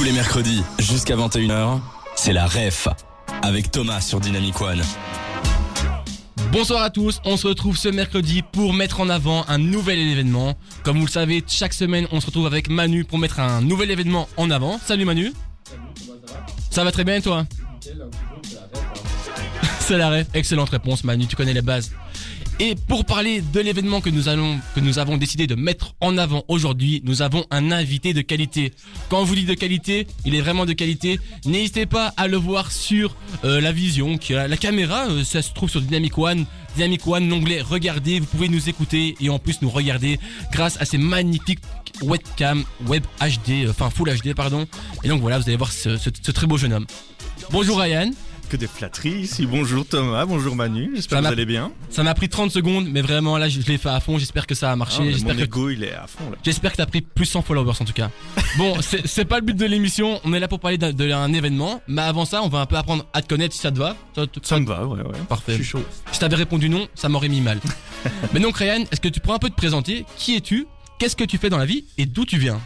Tous les mercredis, jusqu'à 21h, c'est la REF avec Thomas sur Dynamic One. Bonsoir à tous, on se retrouve ce mercredi pour mettre en avant un nouvel événement. Comme vous le savez, chaque semaine on se retrouve avec Manu pour mettre un nouvel événement en avant. Salut Manu. Ça va très bien et toi? C'est la ref, excellente réponse Manu, tu connais les bases. Et pour parler de l'événement que nous que nous avons décidé de mettre en avant aujourd'hui, nous avons un invité de qualité. Quand on vous dit de qualité, il est vraiment de qualité. N'hésitez pas à le voir sur euh, la vision, la caméra, euh, ça se trouve sur Dynamic One. Dynamic One, l'onglet regardez, vous pouvez nous écouter et en plus nous regarder grâce à ces magnifiques webcam, web HD, euh, enfin full HD pardon. Et donc voilà, vous allez voir ce- ce très beau jeune homme. Bonjour Ryan. Que des flatteries ici. Bonjour Thomas, bonjour Manu. J'espère que vous allez bien. Ça m'a pris 30 secondes, mais vraiment là je je l'ai fait à fond. J'espère que ça a marché. Ah, mon que ego, il est à fond là. J'espère que t'as pris plus 100 followers en tout cas. Bon, c'est pas le but de l'émission, on est là pour parler d'un d'un événement, mais avant ça, on va un peu apprendre à te connaître si ça te va. Ça te- Ça me va, ouais, ouais. Parfait. Je suis chaud. Si t'avais répondu non, ça m'aurait mis mal. mais donc Ryan, est-ce que tu pourrais un peu te présenter Qui es-tu Qu'est-ce que tu fais dans la vie Et d'où tu viens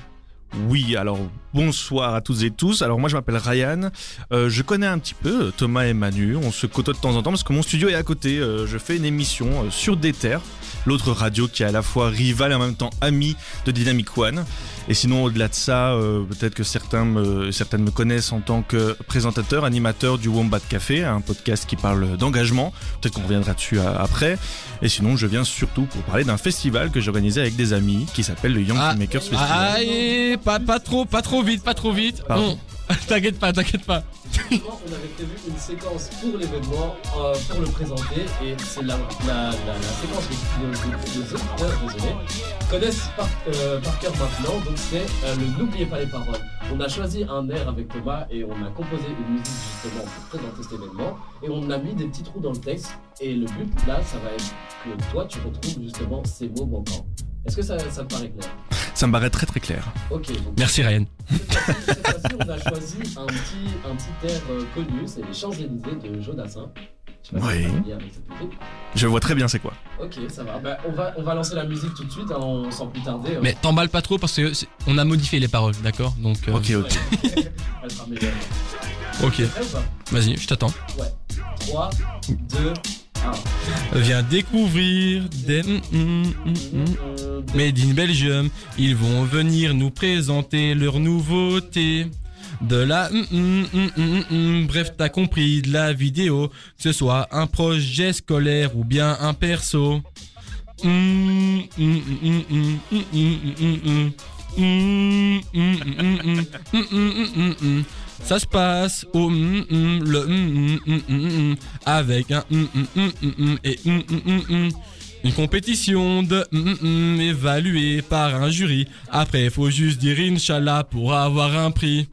Oui, alors bonsoir à toutes et tous. Alors moi je m'appelle Ryan. Euh, je connais un petit peu euh, Thomas et Manu. On se côtoie de temps en temps parce que mon studio est à côté. Euh, je fais une émission euh, sur Déter, l'autre radio qui est à la fois rivale et en même temps ami de Dynamic One. Et sinon au-delà de ça, euh, peut-être que certains me, certaines me connaissent en tant que présentateur, animateur du Wombat Café, un podcast qui parle d'engagement. Peut-être qu'on reviendra dessus après. Et sinon je viens surtout pour parler d'un festival que j'ai organisé avec des amis qui s'appelle le Young Ah, Makers Festival. Ah, et pas, pas trop, pas trop vite, pas trop vite. Pardon. Non, t'inquiète pas, t'inquiète pas. On avait prévu une séquence pour l'événement, euh, pour le présenter, et c'est la, la, la, la séquence que auditeurs, désolé, connaissent par, euh, par cœur maintenant, donc c'est euh, le N'oubliez pas les paroles. On a choisi un air avec Thomas et on a composé une musique justement pour présenter cet événement, et on a mis des petits trous dans le texte, et le but là, ça va être que toi tu retrouves justement ces mots manquants. Est-ce que ça, ça te paraît clair? Ça me paraît très très clair. Ok, donc Merci Ryan. on a choisi un petit, un petit air euh, connu, c'est les Champs-Élysées de Jodassin. Je Oui. Je vois très bien c'est quoi. Ok, ça va. Bah, on, va, on va lancer la musique tout de suite, hein, sans plus tarder. hein. Mais t'emballes pas trop parce que on a modifié les paroles, d'accord? Donc, euh, Ok, ok. Ok. Vas-y, je t'attends. 3, 2, 1. Viens découvrir des mm, mm, mm, mm. Made in Belgium. Ils vont venir nous présenter leurs nouveautés. De la mm, mm, mm, mm, mm. bref t'as compris de la vidéo que ce soit un projet scolaire ou bien un perso. Ça se passe au mm, mm, le mm, avec un et une compétition de évaluée par un jury. Après, il faut juste dire Inch'Allah pour avoir un prix.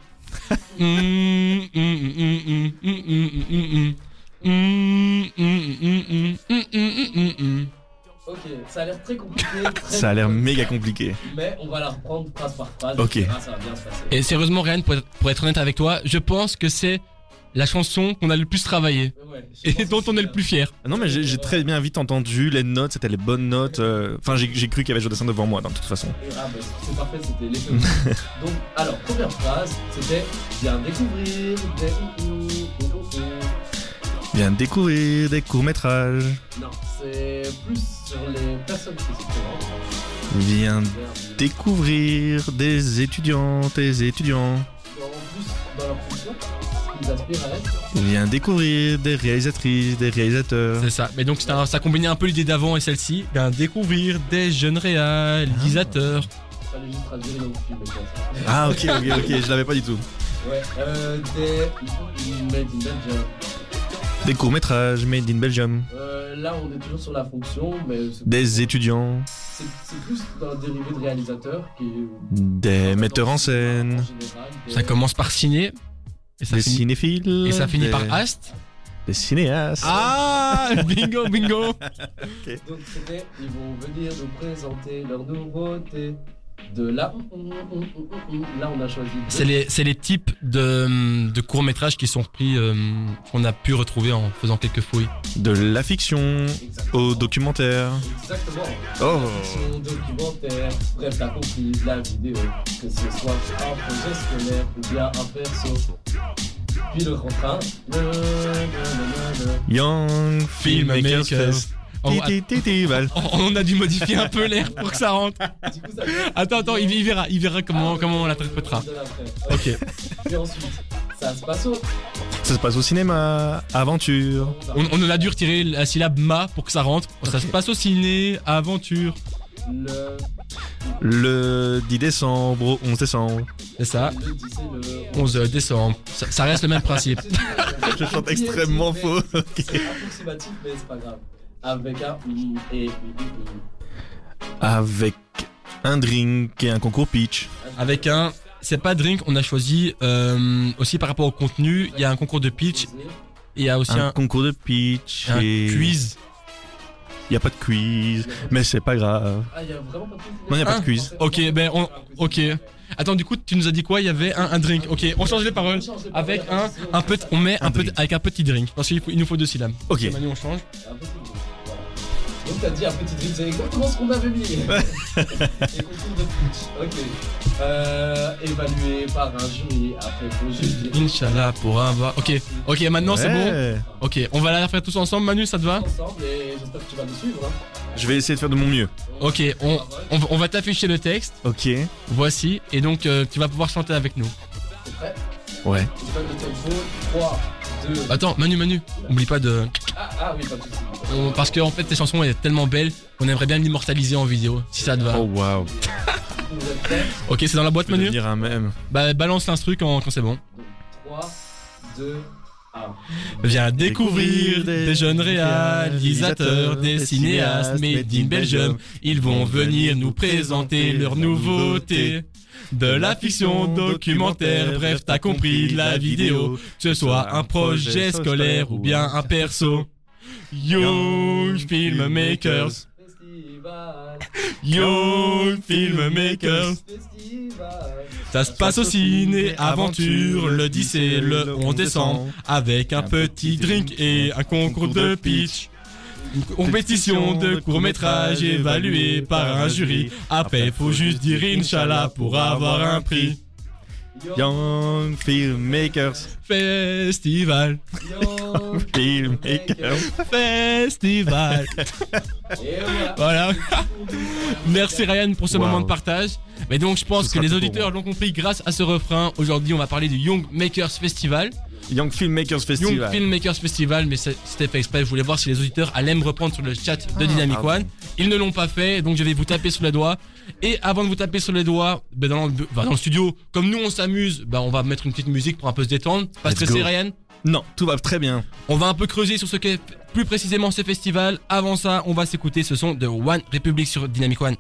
Ok, ça a l'air très compliqué. Ça a l'air méga compliqué. Mais on va la reprendre phrase par phrase. Ok. Et sérieusement, Ryan, pour être, honnête avec toi, je pense que c'est la chanson qu'on a le plus travaillé et dont on est hein. le plus fier. Ah non, mais j'ai très bien vite entendu les notes, c'était les bonnes notes. Euh, enfin, j'ai cru qu'il y avait Jodassin devant moi, de toute façon. Ah, bah, c'est parfait, c'était les choses. Donc, alors, première phrase, c'était Viens découvrir, découvrir. Viens découvrir des courts métrages. Non, c'est plus sur les personnes qui présentent. découvrir des étudiantes et étudiants. En plus, dans leur fonction, ce qu'ils aspirent à être, Viens découvrir des réalisatrices, des réalisateurs. C'est ça. Mais donc, un- ça combinait un peu l'idée d'avant et celle-ci. Bien découvrir des jeunes réalisateurs. ça. Ah ok ok ok, je l'avais pas du tout. Ouais, euh, des Made in Belgium. Des courts métrages made in Belgium. Euh, là, on est toujours sur la fonction, mais c'est- Des étudiants. c'est plus d'un dérivé de réalisateur qui Des metteurs en scène. général, des- Ça commence par ciné. Et ça Des finit, cinéphiles. et ça finit des- par Ast. Des cinéastes. Ah Bingo, bingo Donc c'était, ils vont venir nous présenter leurs nouveautés. De là. Là, on a choisi. C'est les, c'est les types de, de courts-métrages qui sont repris, euh, qu'on a pu retrouver en faisant quelques fouilles. De la fiction Exactement. au documentaire. Exactement. Oh. Fiction, documentaire, bref, t'as compris, la vidéo, que ce soit un projet scolaire ou bien un perso. Puis le refrain. Young Filmmakers Filmmakers. Fest. Oh, ti, val. On a dû modifier un peu l'air pour que ça rentre. Attends, attends, il, il verra, il verra comment, comment on l'interprétera. L'après. Ok. Puis ensuite, ça se passe au. Ça se passe au cinéma. Aventure. On, on a dû retirer la syllabe ma pour que ça rentre. Ça se passe au ciné, aventure. Le. Le 10 décembre au 11 décembre. C'est ça. Le 10 et le. 11 décembre. Ça, ça reste le même principe. Je chante extrêmement faux. C'est approximatif, mais c'est pas grave. Avec un et Avec un drink et un concours pitch. Avec un. C'est pas drink, on a choisi euh, aussi par rapport au contenu. Il y a un concours de pitch il y a aussi Un un, concours de pitch. un et... quiz. Il n'y a pas de quiz. Mais c'est pas grave. Ah, y a vraiment pas de quiz Non, y a pas Ah. de quiz. Ok, ben on. Ok. Attends, du coup, tu nous as dit quoi? Il y avait un, un drink. Ok, on change les paroles. Avec un, un peu, on met un, peu, avec un petit drink. Parce qu'il il nous faut deux syllabes. Ok. Manu, on change. Donc t'as dit un petit drink, c'est exactement ce qu'on avait mis. Et concours de pitch, ok. Euh, évalué par un jury, après juste dire. Inch'Allah pour avoir. Ok, ok, maintenant c'est bon. Ok, on va la faire tous ensemble. Manu, ça te va Ensemble et j'espère que tu vas nous suivre. Hein. Je vais essayer de faire de mon mieux. Ok, on, on, va- on va t'afficher le texte. Ok. Voici, et donc euh, tu vas pouvoir chanter avec nous. T'es prêt? Ouais. Tu fais le tempo 3, 2. Attends, Manu, Manu, oublie pas de. Ah, ah oui, pas de soucis. on- parce que en fait, tes chansons elles sont tellement belles qu'on aimerait bien l'immortaliser en vidéo, si ça te va. Oh waouh. Vous êtes prêts Ok, c'est dans la boîte, Manu devenir un même. Bah, balance l'instru quand, quand c'est bon. Donc 3, 2, 1. Viens découvrir des jeunes réalisateurs, des cinéastes made in Belgium. Ils vont venir nous présenter leurs nouveautés. De la fiction documentaire, bref, t'as compris, de la vidéo. Que ce soit un projet scolaire ou bien un perso. Young Filmmakers. Young Filmmakers. Ça se passe au ciné, aventure, le 10 et le 11 décembre. Avec un petit drink et un concours de pitch. Une compétition de court-métrage évaluée par un jury. Après, faut juste dire Inch'Allah pour avoir un prix. Young Filmmakers. Festival, Young Filmmakers. festival. Voilà. Merci Ryan pour ce Wow. moment de partage. Mais donc je pense que les auditeurs l'ont compris grâce à ce refrain. Aujourd'hui, on va parler du Young Makers Festival. Young Filmmakers Young Festival. Filmmakers Festival, mais c'était fait exprès. Je voulais voir si les auditeurs allaient me reprendre sur le chat de Dynamic ah One. Ils ne l'ont pas fait, donc je vais vous taper sur les doigts. Et avant de vous taper sur les doigts, ben dans, le, dans le studio, comme nous on s'amuse, ben on va mettre une petite musique pour un peu se détendre. Pas Let's stressé, go. Ryan Non, tout va très bien. On va un peu creuser sur ce qu'est plus précisément ce festival. Avant ça, on va s'écouter ce son de One Republic sur Dynamic One.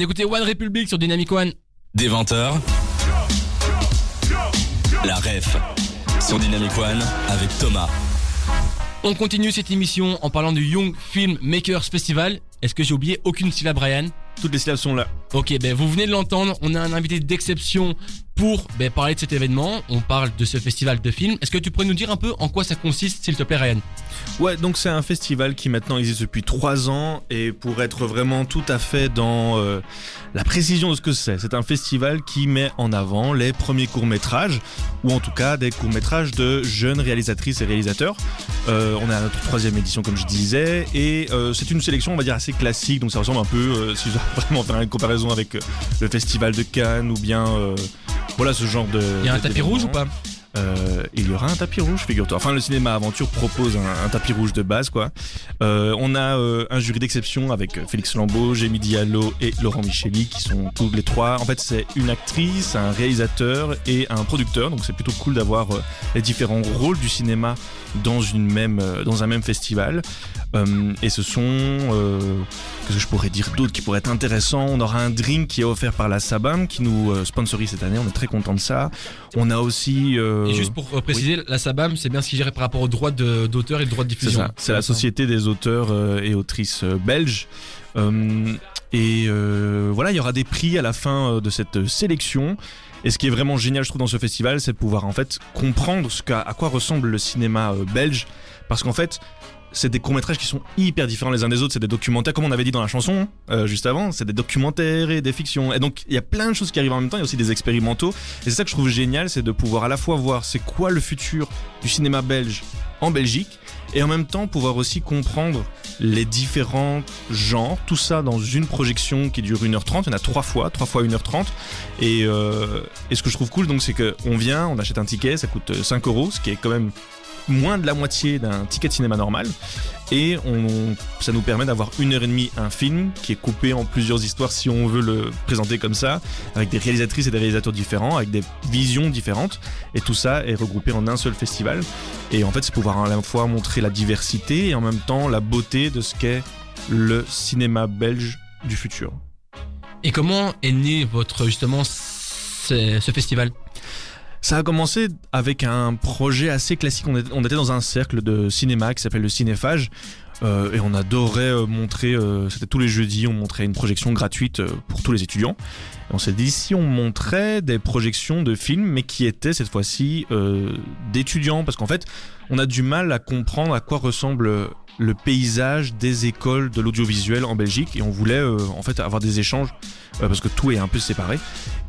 D'écouter One Republic sur Dynamic One. Des 20h. La ref sur Dynamic One avec Thomas. On continue cette émission en parlant du Young Film Makers Festival. Est-ce que j'ai oublié aucune syllabe, Brian Toutes les syllabes sont là. Ok, ben vous venez de l'entendre, on a un invité d'exception pour ben, parler de cet événement. On parle de ce festival de films. Est-ce que tu pourrais nous dire un peu en quoi ça consiste, s'il te plaît, Ryan? Ouais, donc c'est un festival qui maintenant existe depuis trois ans et pour être vraiment tout à fait dans euh, la précision de ce que c'est, c'est un festival qui met en avant les premiers courts-métrages ou en tout cas des courts-métrages de jeunes réalisatrices et réalisateurs. Euh, on est à notre troisième édition comme je disais et euh, c'est une sélection on va dire assez classique donc ça ressemble un peu si je dois vraiment faire une comparaison avec euh, le festival de Cannes ou bien euh, voilà ce genre de. Il y a un tapis rouge ou pas? Euh, il y aura un tapis rouge, figure-toi. Enfin, le cinéma aventure propose un, tapis rouge de base, quoi. Euh, on a euh, un jury d'exception avec Félix Lambeau, Jamie Diallo et Laurent Micheli, qui sont tous les trois. En fait, c'est une actrice, un réalisateur et un producteur. Donc, c'est plutôt cool d'avoir les différents rôles du cinéma dans une même, dans un même festival. Et ce sont, qu'est-ce que je pourrais dire d'autre qui pourrait être intéressant? On aura un drink qui est offert par la Sabam, qui nous sponsorise cette année. On est très content de ça. On a aussi. Et juste pour euh, préciser, la SABAM, c'est bien ce qui gère par rapport aux droits de- d'auteur et le droit de diffusion. c'est la société des auteurs euh, et autrices euh, belges. Euh, et euh, voilà, il y aura des prix à la fin euh, de cette sélection. Et ce qui est vraiment génial, je trouve, dans ce festival, c'est de pouvoir en fait comprendre ce qu'à- à quoi ressemble le cinéma euh, belge. Parce qu'en fait, c'est des courts-métrages qui sont hyper différents les uns des autres. C'est des documentaires, comme on avait dit dans la chanson euh, juste avant. C'est des documentaires et des fictions. Et donc, il y a plein de choses qui arrivent en même temps. Il y a aussi des expérimentaux. Et c'est ça que je trouve génial, c'est de pouvoir à la fois voir c'est quoi le futur du cinéma belge en Belgique et en même temps pouvoir aussi comprendre les différents genres, tout ça dans une projection qui dure 1h30, il y en a trois fois, trois fois 1h30 et, euh, et ce que je trouve cool donc c'est que on vient, on achète un ticket, ça coûte 5 euros, ce qui est quand même moins de la moitié d'un ticket de cinéma normal. Et ça nous permet d'avoir une heure et demie un film qui est coupé en plusieurs histoires si on veut le présenter comme ça avec des réalisatrices et des réalisateurs différents avec des visions différentes. Et tout ça est regroupé en un seul festival. Et en fait c'est pouvoir à la fois montrer la diversité et en même temps la beauté de ce qu'est le cinéma belge du futur. Et comment est né votre, justement, ce festival? Ça a commencé avec un projet assez classique. On était, dans un cercle de cinéma qui s'appelle le Cinéphage. euh, et on adorait euh, montrer, euh, c'était tous les jeudis, on montrait une projection gratuite pour tous les étudiants. On s'est dit si on montrait des projections de films, mais qui étaient cette fois-ci euh, d'étudiants, parce qu'en fait, on a du mal à comprendre à quoi ressemble le paysage des écoles de l'audiovisuel en Belgique, et on voulait euh, en fait avoir des échanges euh, parce que tout est un peu séparé.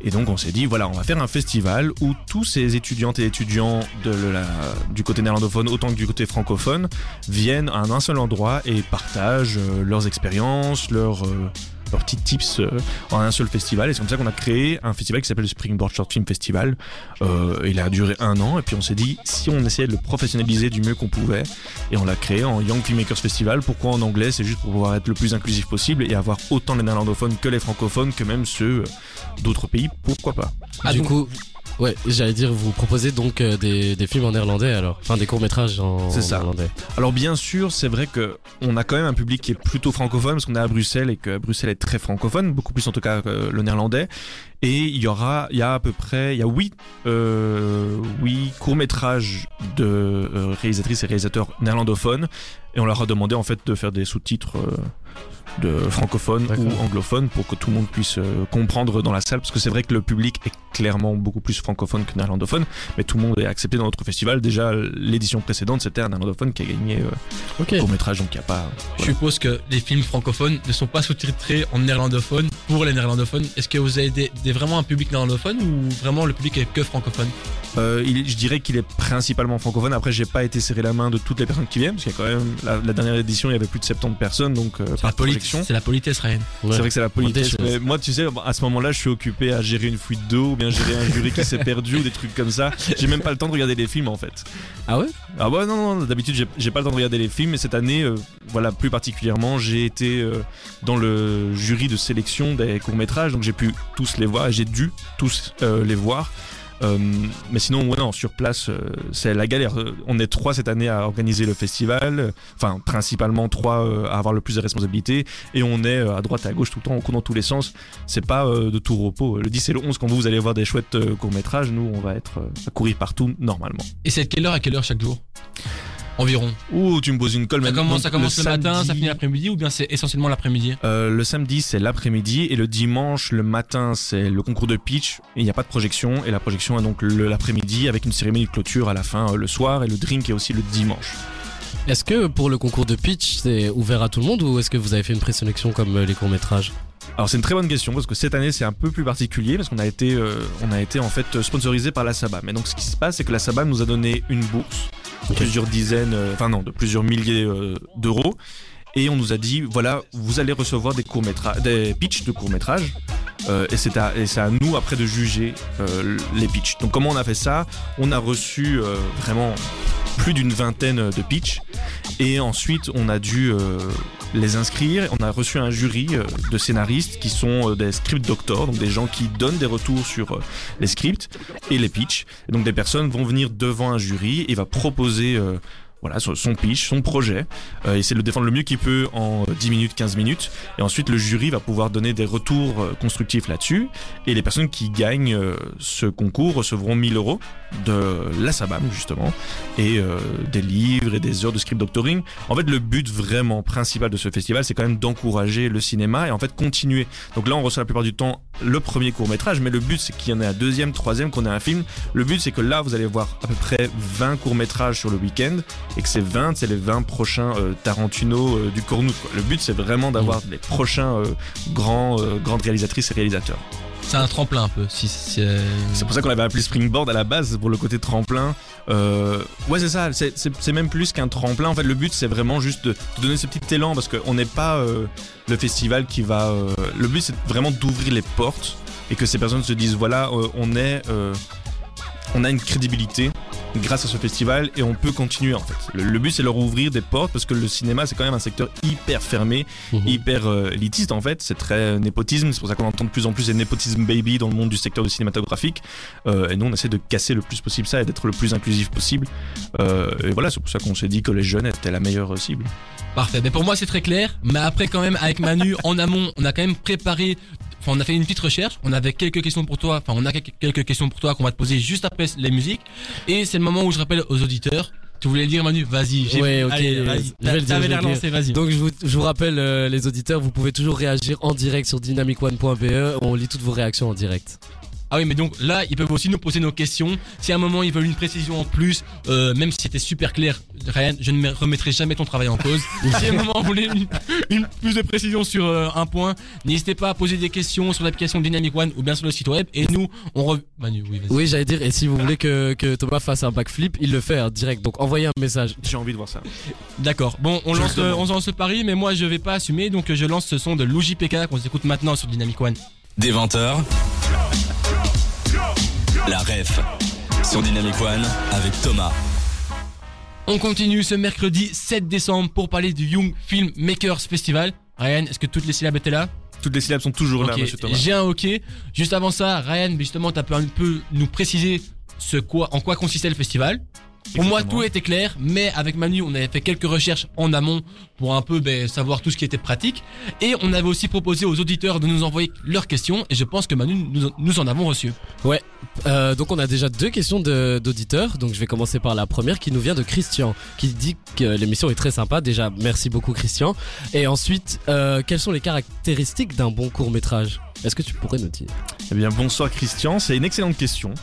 Et donc on s'est dit voilà, on va faire un festival où tous ces étudiantes et étudiants du côté néerlandophone autant que du côté francophone viennent à un seul endroit et partagent euh, leurs expériences, leurs euh, leurs petits tips euh, en un seul festival. Et c'est comme ça qu'on a créé un festival qui s'appelle le Springboard Short Film Festival. Euh, il a duré un an et puis on s'est dit si on essayait de le professionnaliser du mieux qu'on pouvait et on l'a créé en Young Filmmakers Festival. Pourquoi en anglais? C'est juste pour pouvoir être le plus inclusif possible et avoir autant les néerlandophones que les francophones que même ceux euh, d'autres pays. Pourquoi pas? Ah, du donc- coup, ouais, j'allais dire, vous proposez donc euh, des, des films en néerlandais alors Enfin, des courts-métrages en, C'est ça. néerlandais. Alors bien sûr, c'est vrai que on a quand même un public qui est plutôt francophone parce qu'on est à Bruxelles et que Bruxelles est très francophone, beaucoup plus en tout cas que le néerlandais. Et il y aura, il y a à peu près, il y a huit, euh, huit courts métrages de euh, réalisatrices et réalisateurs néerlandophones et on leur a demandé en fait de faire des sous-titres. De francophones D'accord. ou anglophones pour que tout le monde puisse euh, comprendre dans la salle parce que c'est vrai que le public est clairement beaucoup plus francophone que néerlandophone mais tout le monde est accepté dans notre festival déjà l'édition précédente c'était un néerlandophone qui a gagné euh, Ok. court métrage donc il n'y a pas Je suppose que les films francophones ne sont pas sous-titrés en néerlandophone pour les néerlandophones. Est-ce que vous avez des, des- vraiment un public néerlandophone ou vraiment le public est que francophone? Euh, il- je dirais qu'il est principalement francophone après j'ai pas été serré la main de toutes les personnes qui viennent parce qu'il y a quand même la, la dernière édition il y avait plus de 70 personnes donc euh, par c'est la politesse, Ryan. Ouais. C'est vrai que c'est la politesse, mais moi, tu sais, à ce moment-là, je suis occupé à gérer une fuite d'eau ou bien gérer un jury qui s'est perdu ou des trucs comme ça. J'ai même pas le temps de regarder les films en fait. Ah ouais? Ah ouais, non, non, d'habitude, j'ai- j'ai pas le temps de regarder les films, mais cette année, euh, voilà, plus particulièrement, j'ai été euh, dans le jury de sélection des courts-métrages, donc j'ai pu tous les voir et j'ai dû tous euh, les voir. Euh, mais sinon, non, sur place, euh, c'est la galère. Euh, On est trois cette année à organiser le festival, enfin principalement trois à avoir le plus de responsabilités, et on est à droite et à gauche tout le temps, on court dans tous les sens. C'est pas de tout repos. Le 10 et le 11, quand vous, allez voir des chouettes euh, courts-métrages, nous, on va être à courir partout normalement. Et c'est de quelle heure à quelle heure chaque jour? Environ. Ouh, tu me poses une colle Ça mais commence, donc, ça commence le, matin, ça samedi- finit l'après-midi ou bien c'est essentiellement l'après-midi? Euh, le samedi, c'est l'après-midi et le dimanche, le matin, c'est le concours de pitch. Et Il n'y a pas de projection et la projection est donc le- l'après-midi avec une cérémonie de clôture à la fin euh, le soir et le drink est aussi le dimanche. Est-ce que pour le concours de pitch, c'est ouvert à tout le monde ou est-ce que vous avez fait une présélection comme euh, les courts-métrages? Alors c'est une très bonne question parce que cette année c'est un peu plus particulier parce qu'on a été, euh, on a été en fait sponsorisé par la Saba. Mais donc ce qui se passe, c'est que la Saba nous a donné une bourse plusieurs dizaines, euh, enfin non, de plusieurs milliers euh, d'euros. Et on nous a dit, voilà, vous allez recevoir des courts-métrages, des pitchs de courts-métrages. Euh, et c'est à, et c'est à nous après de juger euh, les pitchs. Donc comment on a fait ça? On a reçu euh, vraiment plus d'une vingtaine de pitchs. Et ensuite, on a dû les inscrire. On a reçu un jury euh, de scénaristes qui sont euh, des script doctors, donc des gens qui donnent des retours sur euh, les scripts et les pitchs. Et donc des personnes vont venir devant un jury et va proposer voilà, son pitch, son projet, euh, essayer de le défendre le mieux qu'il peut en euh, 10 minutes, 15 minutes. Et ensuite, le jury va pouvoir donner des retours constructifs là-dessus. Et les personnes qui gagnent ce concours recevront 1000 euros de la SABAM, justement, et euh, des livres et des heures de script doctoring. En fait, le but vraiment principal de ce festival, c'est quand même d'encourager le cinéma et en fait continuer. Donc là, on reçoit la plupart du temps le premier court métrage, mais le but, c'est qu'il y en ait un deuxième, troisième, qu'on ait un film. Le but, c'est que là, vous allez voir à peu près 20 courts métrages sur le week-end et que ces 20, c'est les 20 prochains euh, Tarantino euh, du Cornouth. quoi. Le but, c'est vraiment d'avoir les prochains euh, grands, grandes réalisatrices et réalisateurs. C'est un tremplin un peu. Euh, C'est pour ça qu'on avait appelé Springboard à la base, pour le côté tremplin. Euh, ouais, c'est ça, c'est- même plus qu'un tremplin. En fait, le but, c'est vraiment juste de, donner ce petit élan, parce qu'on n'est pas euh, le festival qui va... le but, c'est vraiment d'ouvrir les portes, et que ces personnes se disent, voilà, on est... on a une crédibilité grâce à ce festival et on peut continuer en fait. Le, le but c'est leur ouvrir des portes parce que le cinéma c'est quand même un secteur hyper fermé Mhm. hyper euh, élitiste en fait, c'est très euh, népotisme, c'est pour ça qu'on entend de plus en plus des népotisme baby dans le monde du secteur du cinématographique. Euh, et nous on essaie de casser le plus possible ça et d'être le plus inclusif possible. Euh, et voilà, c'est pour ça qu'on s'est dit que les jeunes étaient la meilleure cible. Parfait. Mais pour moi, c'est très clair. Mais après, quand même, avec Manu, en amont, on a quand même préparé. Enfin, on a fait une petite recherche. On avait quelques questions pour toi. Enfin, on a quelques questions pour toi qu'on va te poser juste après les musiques. Et c'est le moment où je rappelle aux auditeurs. Tu voulais le dire, Manu? Vas-y. j'ai- Ouais, ok, Allez, je vais vas-y. le dire, l'air lancé. Donc je vous, je vous rappelle euh, les auditeurs, vous pouvez toujours réagir en direct sur dynamicone.be, on lit toutes vos réactions en direct. Ah oui, mais donc là, ils peuvent aussi nous poser nos questions. Si à un moment ils veulent une précision en plus, euh, même si c'était super clair, Ryan, je ne me remettrai jamais ton travail en cause. si à un moment vous voulez une, une plus de précision sur euh, un point, n'hésitez pas à poser des questions sur l'application Dynamic One ou bien sur le site web. Et nous, on re... Manu, oui, vas-y. Oui, j'allais dire, et si vous voulez que, que Thomas fasse un backflip, il le fait en direct, donc envoyez un message. J'ai envie de voir ça. D'accord. Bon, on lance, euh, on lance le pari, mais moi je vais pas assumer, donc je lance ce son de Luigi PK qu'on s'écoute maintenant sur Dynamic One. Des 20h. La ref sur Dynamic One avec Thomas. On continue ce mercredi 7 décembre pour parler du Young Film Makers Festival. Ryan, est-ce que toutes les syllabes étaient là? Toutes les syllabes sont toujours là, monsieur Thomas. J'ai un ok. Juste avant ça, Ryan, justement, t'as pu un peu nous préciser ce quoi, en quoi consistait le festival. Pour moi, tout était clair, mais avec Manu, on avait fait quelques recherches en amont pour un peu ben, savoir tout ce qui était pratique. Et on avait aussi proposé aux auditeurs de nous envoyer leurs questions, et je pense que Manu, nous, nous en avons reçu. Euh, donc on a déjà deux questions d'auditeurs, donc je vais commencer par la première qui nous vient de Christian, qui dit que l'émission est très sympa, déjà merci beaucoup Christian. Et ensuite, euh, quelles sont les caractéristiques d'un bon court métrage Est-ce que tu pourrais nous dire Eh bien, bonsoir Christian, c'est une excellente question.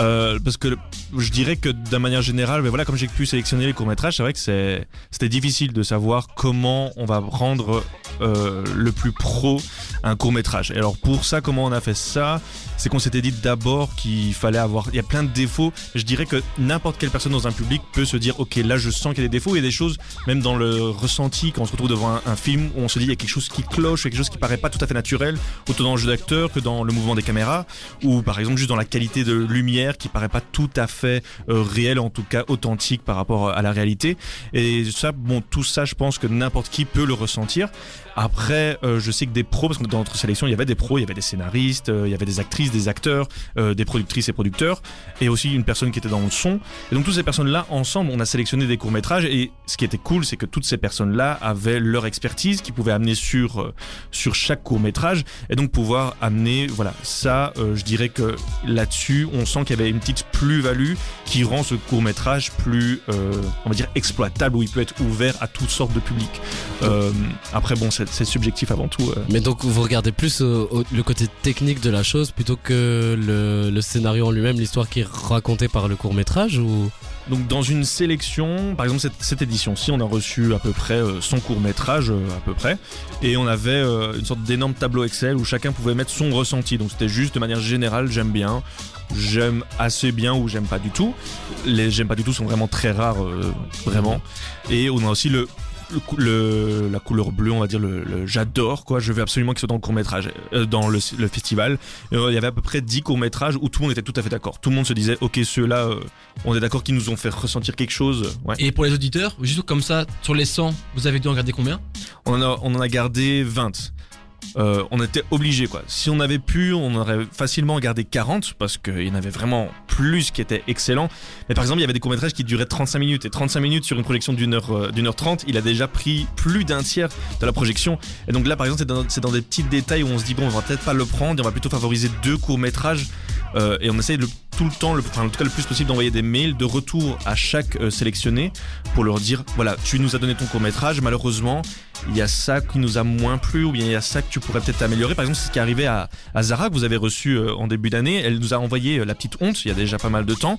Euh, parce que je dirais que d'une manière générale, mais voilà, comme j'ai pu sélectionner les courts-métrages, c'est vrai que c'est, c'était difficile de savoir comment on va rendre euh, le plus pro un court-métrage. Et alors pour ça, comment on a fait ça? C'est qu'on s'était dit d'abord qu'il fallait avoir... Il y a plein de défauts. Je dirais que n'importe quelle personne dans un public peut se dire, ok, là je sens qu'il y a des défauts. Il y a des choses, même dans le ressenti, quand on se retrouve devant un, film, où on se dit, il y a quelque chose qui cloche, quelque chose qui paraît pas tout à fait naturel, dans le jeu que dans le mouvement des caméras, ou par exemple juste dans la qualité de lumière qui paraît pas tout à fait euh, réelle, en tout cas authentique par rapport à la réalité. Et ça, bon, tout ça, je pense que n'importe qui peut le ressentir. Après, euh, je sais que des pros, parce que dans notre sélection, il y avait des pros, il y avait des scénaristes, euh, il y avait des actrices, des acteurs, euh, des productrices et producteurs, et aussi une personne qui était dans le son. Et donc toutes ces personnes-là, ensemble, on a sélectionné des courts-métrages, et ce qui était cool, c'est que toutes ces personnes-là avaient leur expertise qu'ils pouvaient amener sur, euh, sur chaque court-métrage, et donc amener, voilà, ça, euh, je dirais que là-dessus, on sent qu'il y avait une petite plus-value qui rend ce court-métrage plus, euh, on va dire, exploitable, où il peut être ouvert à toutes sortes de publics. Euh, après, bon, c'est subjectif avant tout. Mais donc vous regardez plus le côté technique de la chose plutôt que le, le scénario en lui-même, l'histoire qui est racontée par le court métrage ou? Donc dans une sélection, par exemple cette, édition-ci, on a reçu à peu près euh, 100 courts-métrages, euh, à peu près, et on avait euh, une sorte d'énorme tableau Excel où chacun pouvait mettre son ressenti. Donc c'était juste de manière générale, j'aime bien, j'aime assez bien ou j'aime pas du tout. Les j'aime pas du tout sont vraiment très rares, euh, vraiment. Et on a aussi le le la couleur bleue, on va dire le, le j'adore quoi. Je veux absolument qu'il soit dans le court métrage, euh, dans le, le festival. Euh, il y avait à peu près 10 courts métrages où tout le monde était tout à fait d'accord. Tout le monde se disait, ok, ceux-là, euh, on est d'accord qu'ils nous ont fait ressentir quelque chose. Ouais. Et pour les auditeurs, juste comme ça, sur les 100, vous avez dû en regarder combien? On en a, on en a gardé 20. Euh, on était obligé quoi. Si on avait pu, on aurait facilement gardé 40 parce qu'il y en avait vraiment plus qui étaient excellents. Mais par exemple, il y avait des courts-métrages qui duraient 35 minutes et 35 minutes sur une projection d'une heure, euh, d'une heure 30, il a déjà pris plus d'un tiers de la projection. Et donc là, par exemple, c'est dans, des petits détails où on se dit bon, on va peut-être pas le prendre, on va plutôt favoriser deux courts-métrages. Euh, et on essaye de, tout le temps, le, enfin, en tout cas le plus possible, d'envoyer des mails de retour à chaque euh, sélectionné pour leur dire voilà, tu nous as donné ton court-métrage, malheureusement, il y a ça qui nous a moins plu ou bien il y a ça que tu pourrais peut-être améliorer. Par exemple, c'est ce qui est arrivé à, à Zara que vous avez reçu euh, en début d'année. Elle nous a envoyé euh, la petite honte il y a déjà pas mal de temps.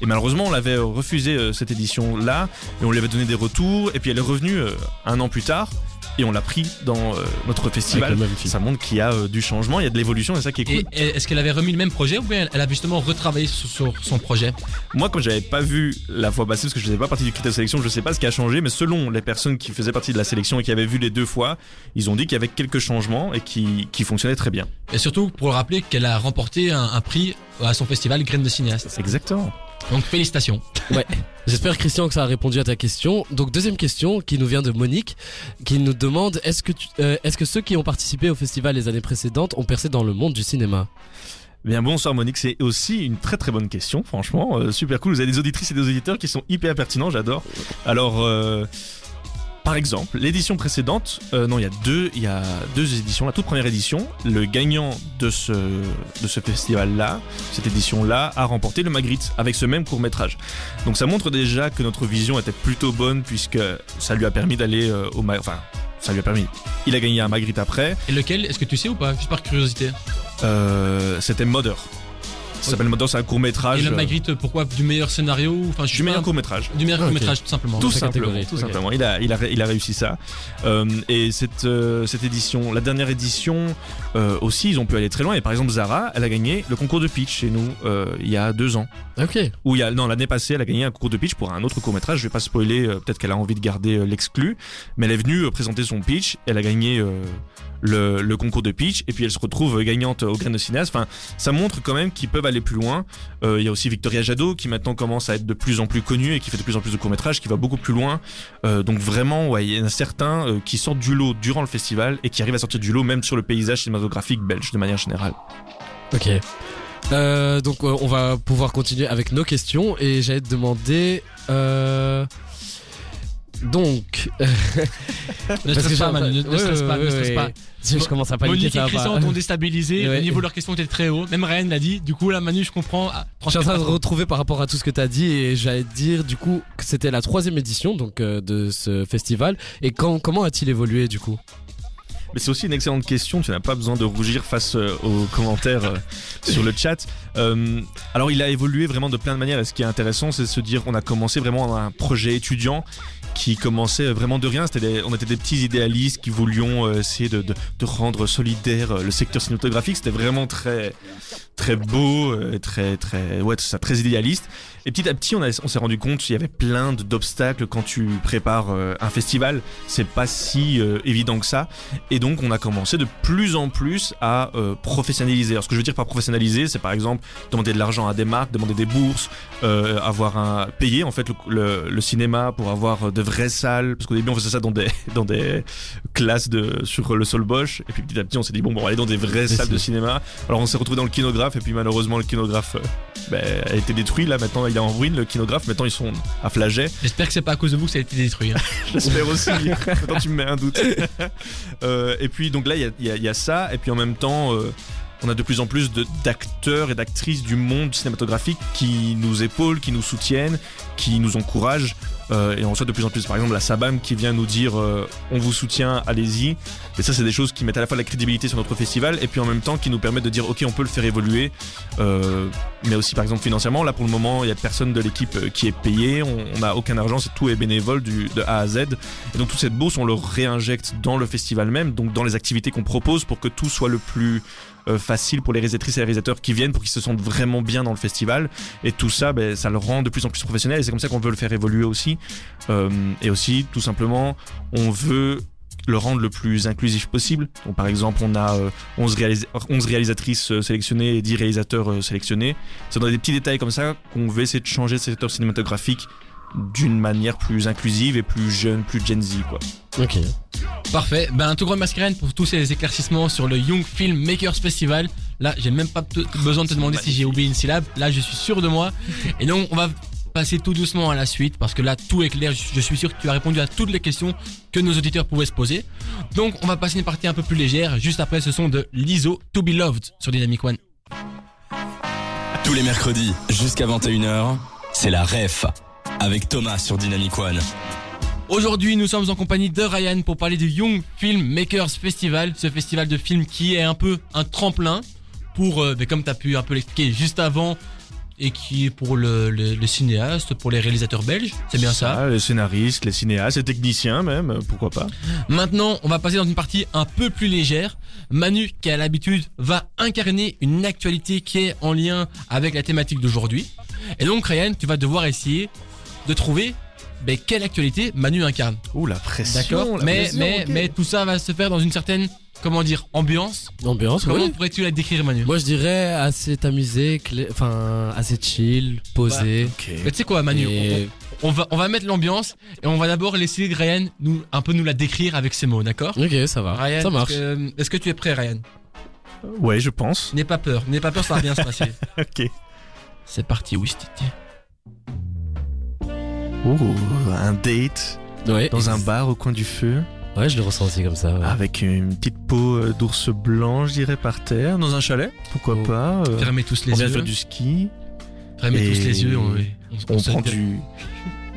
Et malheureusement, on l'avait euh, refusé cette édition-là et on lui avait donné des retours. Et puis elle est revenue un an plus tard. Et on l'a pris dans euh, notre festival. Ça montre qu'il y a euh, du changement, il y a de l'évolution, et c'est ça qui est cool. Et est-ce qu'elle avait remis le même projet ou bien elle a justement retravaillé sur, sur son projet? Moi, comme j'avais pas vu la fois passée, parce que je faisais pas partie du critère de sélection, je sais pas ce qui a changé, mais selon les personnes qui faisaient partie de la sélection et qui avaient vu les deux fois, ils ont dit qu'il y avait quelques changements et qui, qui fonctionnaient très bien. Et surtout pour le rappeler qu'elle a remporté un, un prix à son festival Graines de cinéaste. Exactement. Donc félicitations. J'espère Christian que ça a répondu à ta question. Donc deuxième question qui nous vient de Monique qui nous demande est-ce que euh, est-ce que ceux qui ont participé au festival les années précédentes ont percé dans le monde du cinéma? Bien, bonsoir Monique, c'est aussi une très très bonne question, franchement, euh, super cool. Vous avez des auditrices et des auditeurs qui sont hyper pertinents, j'adore. Alors, euh, par exemple, l'édition précédente, euh, non, il y a deux, il y a deux éditions. La toute première édition, le gagnant de ce de ce festival-là, cette édition-là, a remporté le Magritte avec ce même court métrage. Donc ça montre déjà que notre vision était plutôt bonne puisque ça lui a permis d'aller euh, au, Ma- enfin, ça lui a permis. Il a gagné un Magritte après. Et lequel Est-ce que tu sais ou pas Juste par curiosité? Euh, C'était Mother. Ça s'appelle Mother, c'est un court métrage. Et le Magritte, pourquoi Du meilleur scénario Enfin, je Du meilleur pas- court métrage. Du meilleur Ah, ok. court-métrage, tout simplement. Tout simplement, tout simplement. Il a, il a, il a réussi ça. Euh, et cette, euh, cette édition, la dernière édition euh, aussi, ils ont pu aller très loin. Et par exemple, Zara, elle a gagné le concours de pitch chez nous euh, il y a deux ans. Ok. Ou il y a, non, l'année passée, elle a gagné un concours de pitch pour un autre court métrage. Je vais pas spoiler. euh, Peut-être qu'elle a envie de garder euh, l'exclu, mais elle est venue euh, présenter son pitch. Elle a gagné. Le, concours de pitch et puis elle se retrouve euh, gagnante au grain de cinéaste. Enfin, ça montre quand même qu'ils peuvent aller plus loin. Euh, Il y a aussi Victoria Jadot qui maintenant commence à être de plus en plus connue et qui fait de plus en plus de courts métrages, qui va beaucoup plus loin. Euh, donc vraiment, il y en a certains euh, qui sortent du lot durant le festival et qui arrivent à sortir du lot même sur le paysage cinématographique belge de manière générale. Ok. Donc on va pouvoir continuer avec nos questions et j'allais te demander. Donc. Ne Parce que stresse pas, Manu, ne ne stresse pas, ne stresse pas. Je, je commence à paniquer. Monique et Christian t'ont déstabilisé, Ouais. le niveau de leurs questions était très haut. Même Ryan l'a dit, du coup là Manu je comprends. Ah, Je suis en train de retrouver par rapport à tout ce que tu as dit et j'allais te dire du coup que c'était la troisième édition donc euh, de ce festival et quand, comment a-t-il évolué du coup? Mais c'est aussi une excellente question, tu n'as pas besoin de rougir face euh, aux commentaires euh, sur le chat. Euh, alors il a évolué vraiment de plein de manières et ce qui est intéressant c'est de se dire on a commencé vraiment un projet étudiant qui commençait vraiment de rien. Des- on était des petits idéalistes qui voulions euh, essayer de, de, de rendre solidaire euh, le secteur cinématographique. C'était vraiment très très beau, euh, très très ouais, ça, très idéaliste. Et petit à petit, on, a- on s'est rendu compte qu'il y avait plein d'obstacles quand tu prépares euh, un festival. C'est pas si euh, évident que ça. Et donc, on a commencé de plus en plus à euh, professionnaliser. Alors, ce que je veux dire par professionnaliser, c'est par exemple demander de l'argent à des marques, demander des bourses, avoir un payer en fait le, le- le cinéma pour avoir de vraies salles. Parce qu'au début, on faisait ça dans des dans des classes de sur le sol Bosch. Et puis petit à petit, on s'est dit bon, bon, on va aller dans des vraies salles de cinéma. Alors, on s'est retrouvé dans le kinographe. Et puis malheureusement, le kinographe ben, a été détruit. Là, maintenant, il est en ruine. Le kinographe. Maintenant, ils sont à Flaget. J'espère que c'est pas à cause de vous que ça a été détruit. hein. J'espère aussi. Maintenant, tu me mets un doute. Euh, et puis, donc là, il y a, y y ça. Et puis, en même temps, euh, on a de plus en plus de- d'acteurs et d'actrices du monde cinématographique qui nous épaulent, qui nous soutiennent, qui nous encouragent. Euh, et on reçoit de plus en plus, par exemple, la Sabam qui vient nous dire euh, on vous soutient, allez-y. Et ça, c'est des choses qui mettent à la fois la crédibilité sur notre festival et puis en même temps qui nous permettent de dire ok, on peut le faire évoluer. Euh, mais aussi, par exemple, financièrement. Là, pour le moment, il y a personne de l'équipe qui est payé. On n'a aucun argent, c'est tout est bénévole du, de A à Z. Et donc toute cette bourse, on le réinjecte dans le festival même, donc dans les activités qu'on propose pour que tout soit le plus facile pour les réalisatrices et les réalisateurs qui viennent, pour qu'ils se sentent vraiment bien dans le festival. Et tout ça, ben, ça le rend de plus en plus professionnel et c'est comme ça qu'on veut le faire évoluer aussi. Euh, et aussi, tout simplement, on veut le rendre le plus inclusif possible. Donc, par exemple, on a euh, 11, réalis- 11 réalisatrices euh, sélectionnées et 10 réalisateurs euh, sélectionnés. C'est dans des petits détails comme ça qu'on veut essayer de changer ce secteur cinématographique d'une manière plus inclusive et plus jeune, plus Gen Z, quoi. Ok. Parfait. Ben, un tout grand mascarène pour tous ces éclaircissements sur le Young Film Makers Festival. Là, j'ai même pas besoin de te demander si j'ai oublié une syllabe. Là, je suis sûr de moi. Et donc, on va passer tout doucement à la suite parce que là, tout est clair. Je suis sûr que tu as répondu à toutes les questions que nos auditeurs pouvaient se poser. Donc, on va passer une partie un peu plus légère. Juste après ce son de Lizzo, To Be Loved sur Dynamic One. Tous les mercredis, jusqu'à 21h, c'est la REF. Avec Thomas sur Dynamic One. Aujourd'hui, nous sommes en compagnie de Ryan pour parler du Young Film Makers Festival, ce festival de films qui est un peu un tremplin pour, euh, ben, comme tu as pu un peu l'expliquer juste avant, et qui est pour le, le, le cinéaste, pour les réalisateurs belges, c'est bien ça. Ah, les scénaristes, les cinéastes, les techniciens même, pourquoi pas. Maintenant, on va passer dans une partie un peu plus légère. Manu, qui a l'habitude, va incarner une actualité qui est en lien avec la thématique d'aujourd'hui. Et donc, Ryan, tu vas devoir essayer de trouver ben, quelle actualité Manu incarne. Ouh, la pression. D'accord la mais, pression, mais, mais tout ça va se faire dans une certaine, comment dire, ambiance. Ambiance, Comment oui. pourrais-tu la décrire, Manu? Moi je dirais assez amusé, enfin assez chill, posé. Mais Tu sais quoi, Manu Et- on, on va, on va mettre l'ambiance et on va d'abord laisser Ryan nous, un peu nous la décrire avec ses mots, d'accord? Ok, ça va. Ryan, ça marche. est-ce que, est-ce que tu es prêt, Ryan? Ouais, je pense. N'aie pas peur, n'aie pas peur, ça va bien se passer. Ok. C'est parti, Wistiti. Ouh, un date Ouais. dans un bar au coin du feu, Ouais, je le ressens aussi comme ça. ouais. avec une petite peau euh, d'ours blanc, je dirais, par terre, dans un chalet. Pourquoi Oh. pas. euh, Fermez tous on les vient yeux. faire du ski. Fermez tous les yeux. On, on- On prend du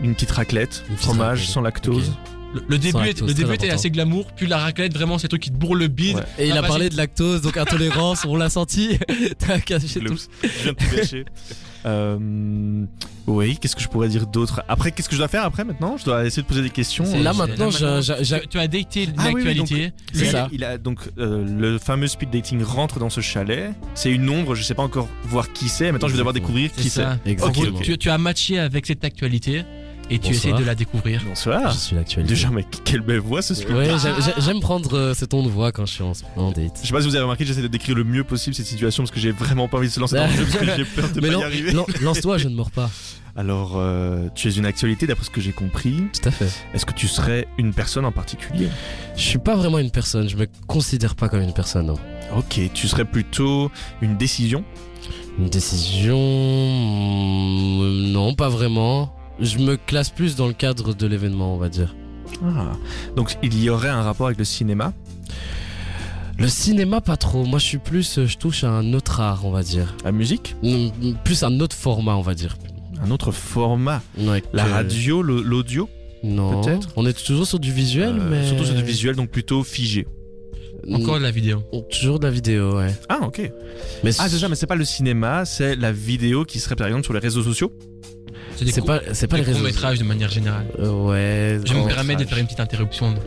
une petite raclette, Une petite fromage raclette. sans lactose. Le, le début, lactose, le était assez glamour, puis la raclette, vraiment, c'est truc qui te bourre le bide. Ouais. Et il a parlé de lactose, donc intolérance, on l'a senti. T'as caché tout. Je viens de tout gâcher. Euh, oui, qu'est-ce que je pourrais dire d'autre Après, qu'est-ce que je dois faire après maintenant? Je dois essayer de poser des questions. C'est- Là c'est- maintenant, là, Tu, tu as daté Ah oui, oui, l'actualité. C'est Lui, ça. Il a donc euh, le fameux speed dating rentre dans ce chalet. C'est une ombre, je sais pas encore voir qui c'est. Maintenant, je vais devoir découvrir C'est qui c'est. ça. En Exactement. gros, tu, tu as matché avec cette actualité et tu essaies de la découvrir. Bonsoir. Je suis l'actualité. Déjà, mais quelle belle voix ce speed. Ouais, j'aime- prendre euh, ce ton de voix quand je suis en, en date. Je sais pas si vous avez remarqué, j'essaie de décrire le mieux possible cette situation parce que j'ai vraiment pas envie de se lancer dans le jeu parce que j'ai peur de Mais pas non, y arriver. non, lance-toi, je ne mords pas. Alors, euh, tu es une actualité d'après ce que j'ai compris. Tout à fait. Est-ce que tu serais une personne en particulier? Je suis pas vraiment une personne, je me considère pas comme une personne. non. Ok, tu serais plutôt une décision? Une décision. mm, Non, pas vraiment. Je me classe plus dans le cadre de l'événement, on va dire. Ah. Donc, il y aurait un rapport avec le cinéma? Le cinéma, pas trop. Moi, je suis plus. euh, Je touche à un autre art, on va dire. La musique? Mm, Plus un autre format, on va dire. Un autre format? Ouais, La que- radio, le- l'audio? Non. peut-être? On est toujours sur du visuel, Euh, mais. Surtout sur du visuel, donc plutôt figé. Encore de la vidéo. Mm, Toujours de la vidéo, ouais. Ah, ok. Mais Ah, déjà, mais c'est pas le cinéma, c'est la vidéo qui serait par exemple sur les réseaux sociaux? C'est courts- pas, c'est pas des les réseaux. courts-métrages de manière générale. Euh, ouais. Je me oh, permets de faire une petite interruption dans.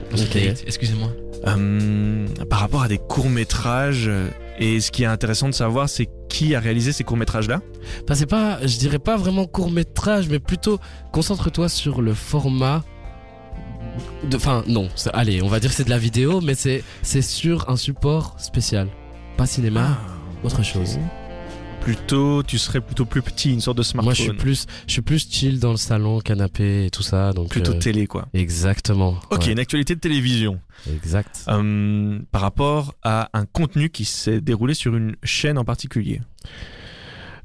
Excusez-moi. Hum, Par rapport à des courts-métrages, euh, et ce qui est intéressant de savoir, c'est qui a réalisé ces courts-métrages-là? Enfin, c'est pas, je dirais pas vraiment court métrage, mais plutôt concentre-toi sur le format. de- Enfin, non, allez, on va dire que c'est de la vidéo, mais c'est c'est sur un support spécial. Pas cinéma, autre ok. chose. Plutôt, tu serais plutôt plus petit, une sorte de smartphone. Moi, je suis plus, je suis plus chill dans le salon, canapé et tout ça, donc. Plutôt euh, télé, quoi. Exactement. Ok, ouais, une actualité de télévision. exact. Euh, par rapport à un contenu qui s'est déroulé sur une chaîne en particulier.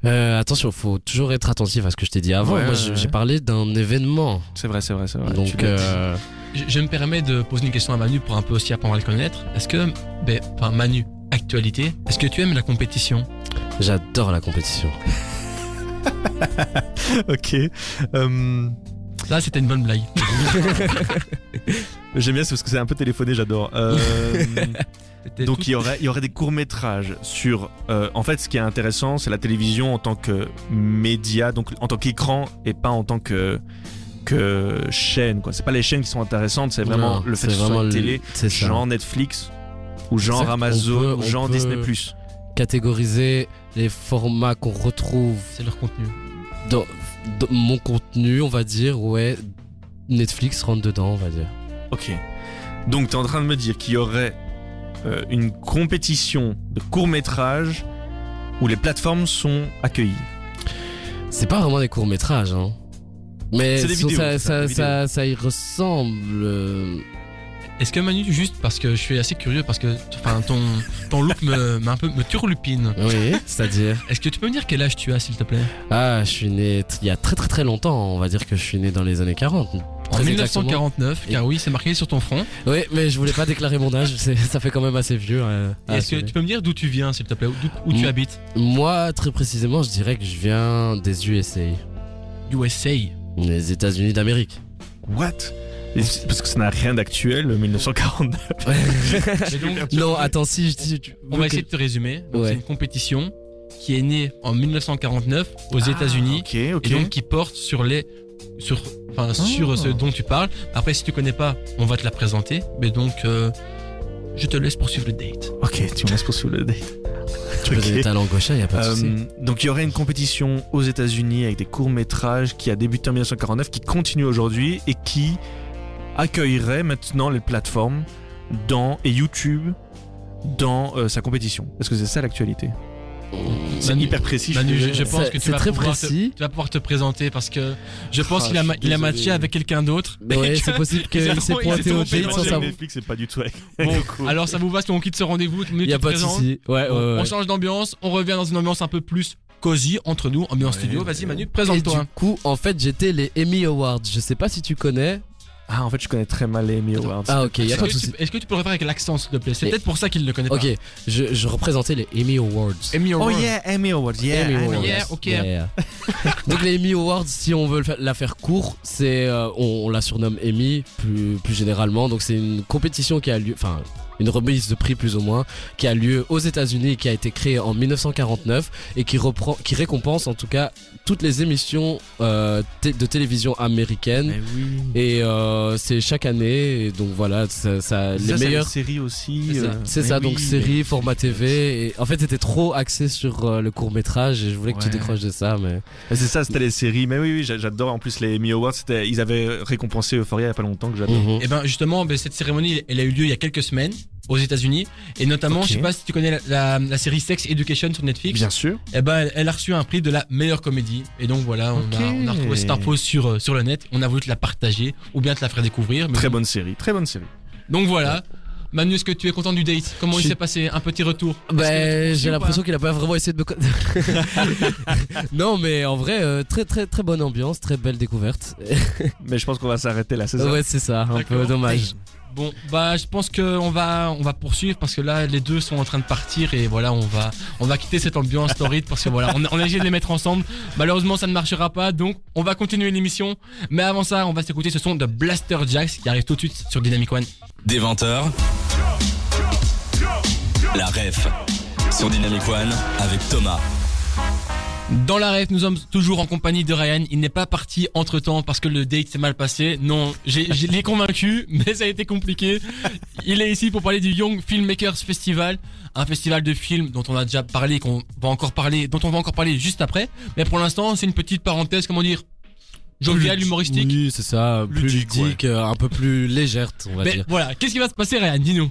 Euh, attention, faut toujours être attentif à ce que je t'ai dit avant. Ouais, Moi, ouais, j'ai parlé d'un événement, C'est vrai, c'est vrai, c'est vrai. Donc. euh, Je, je me permets de poser une question à Manu pour un peu aussi apprendre à le connaître. Est-ce que, ben, enfin Manu, actualité, est-ce que tu aimes la compétition? J'adore la compétition. ok. Euh, Là, c'était une bonne blague. J'aime bien, c'est parce que c'est un peu téléphoné, j'adore. Euh, donc il y aurait, il y aurait des courts métrages sur. euh, en fait, ce qui est intéressant, c'est la télévision en tant que média, donc en tant qu'écran et pas en tant que que chaîne. Quoi. C'est pas les chaînes qui sont intéressantes, c'est vraiment Non, le fait c'est que ce soit vraiment une télé, c'est ça. genre Netflix ou genre Exact. Amazon peut- ou genre Disney+. catégoriser les formats qu'on retrouve c'est leur contenu. dans, dans mon contenu, on va dire, ouais, Netflix rentre dedans, on va dire. Ok. Donc tu es en train de me dire qu'il y aurait euh, une compétition de courts métrages où les plateformes sont accueillies. C'est pas vraiment des courts-métrages, hein. Mais C'est des vidéos, ça, ça, ça, des ça, ça y ressemble. Est-ce que Manu, juste parce que je suis assez curieux, parce que enfin, ton, ton look me, m'a un peu me turlupine. Oui, c'est-à-dire. Est-ce que tu peux me dire quel âge tu as, s'il te plaît? Ah, je suis né il y a très très très longtemps, on va dire que je suis né dans les années 40. En Très 1949, car oui, c'est marqué sur ton front. Oui, mais je voulais pas déclarer mon âge, ça fait quand même assez vieux. euh, Et à Est-ce que tu peux me dire d'où tu viens, s'il te plaît, où tu habites? Moi, très précisément, je dirais que je viens des USA, USA. les États-Unis d'Amérique. What? Parce que ça n'a rien d'actuel, 1949. Mais donc, non, attends, si je dis. tu- On va essayer de te résumer. Ouais. C'est une compétition qui est née en 1949 aux États-Unis Ok, ok. et donc qui porte sur les sur enfin sur ce dont tu parles. Après si tu connais pas, on va te la présenter. Mais donc euh, je te laisse poursuivre le date. Ok, tu me laisses poursuivre le date. Tu peux Ok. donner ta langue au chat, y a pas de souci. Euh, donc il y aurait une compétition aux États-Unis avec des courts métrages qui a débuté en 1949, qui continue aujourd'hui et qui accueillerait maintenant les plateformes dans et YouTube dans euh, sa compétition. Est-ce que c'est ça l'actualité? C'est Manu- hyper précis. je Manu, je, pense C'est- que tu vas, très pouvoir te, précis. tu vas pouvoir te présenter parce que je pense Ah, qu'il a, il a matché avec quelqu'un d'autre. Ouais, Et c'est possible qu'il s'est pointé au date sans savoir. Netflix, c'est pas du tout avec. Bon, Cool. alors ça vous va si on quitte ce rendez-vous tu Y a te pas de souci. Ouais, ouais, On ouais. change d'ambiance, on revient dans une ambiance un peu plus cosy entre nous, ambiance Ouais, studio. Vas-y ouais. Manu, Et présente-toi. du coup, en fait, j'étais les Emmy Awards. Je sais pas si tu connais. Ah, en fait, je connais très mal les Emmy Awards. Ah, ok, y a Est-ce pas de que, est-ce que tu peux le refaire avec l'accent s'il te plaît? C'est peut-être pour ça qu'il ne le connaît Ok, pas. je, je représentais les Emmy Awards. Emmy Oh Awards. yeah, Emmy Awards, yeah. Emmy. Awards. Yeah, ok. Yeah. Donc les Emmy Awards, si on veut la faire court, c'est euh, on, on la surnomme Emmy plus plus généralement. Donc c'est une compétition qui a lieu, enfin une remise de prix plus ou moins, qui a lieu aux États-Unis, et qui a été créée en 1949 et qui reprend, qui récompense en tout cas toutes les émissions euh, de télévision oui. Et euh, c'est chaque année, et donc voilà, ça, ça- les Ça, c'est meilleurs. séries aussi. C'est ça. euh, oui, donc mais- série, format TV. Et en fait, c'était trop axé sur euh, le court métrage et je voulais que tu décroches de ça, mais. C'est ça, c'était les séries. Mais oui, oui, j'a- j'adore. En plus, les Emmy Awards, c'était- ils avaient récompensé Euphoria il y a pas longtemps que j'adore. Mhm. Et ben justement, ben, cette cérémonie, elle a eu lieu il y a quelques semaines aux États-Unis, et notamment, Ok. je sais pas si tu connais la, la- la série Sex Education sur Netflix. Bien sûr. Et ben, elle, elle a reçu un prix de la meilleure comédie. Et donc voilà, on, a, on a retrouvé cette info sur euh, sur le net. On a voulu te la partager ou bien te la faire découvrir. mais Très bon. bonne série. Très bonne série. Donc voilà. Manu, est-ce que tu es content du date? Comment Je il s'est passé? Un petit retour? Ben, j'ai l'impression qu'il a pas vraiment essayé de me. non, mais en vrai, euh, très très très bonne ambiance, très belle découverte. Mais je pense qu'on va s'arrêter là, c'est ça? Ouais, c'est ça, un peu dommage. Bon, bah je pense qu'on va on va poursuivre parce que là les deux sont en train de partir et voilà on va on va quitter cette ambiance torride parce que voilà on, a- essayé de les mettre ensemble. Malheureusement ça ne marchera pas donc on va continuer l'émission. Mais avant ça on va s'écouter ce son de Blaster Jacks qui arrive tout de suite sur Dynamic One. Des 20h. La ref sur Dynamic One avec Thomas. Dans la rêve, nous sommes toujours en compagnie de Ryan. Il n'est pas parti entre temps parce que le date s'est mal passé. Non, je l'ai convaincu, mais ça a été compliqué. Il est ici pour parler du Young Filmmakers Festival, un festival de films dont on a déjà parlé, qu'on va encore parler, dont on va encore parler juste après. Mais pour l'instant, c'est une petite parenthèse, comment dire, joviale, humoristique. Oui, c'est ça, plus Ludique, ludique, euh, un peu plus légère, on va Mais dire. voilà, qu'est-ce qui va se passer, Ryan Dis-nous.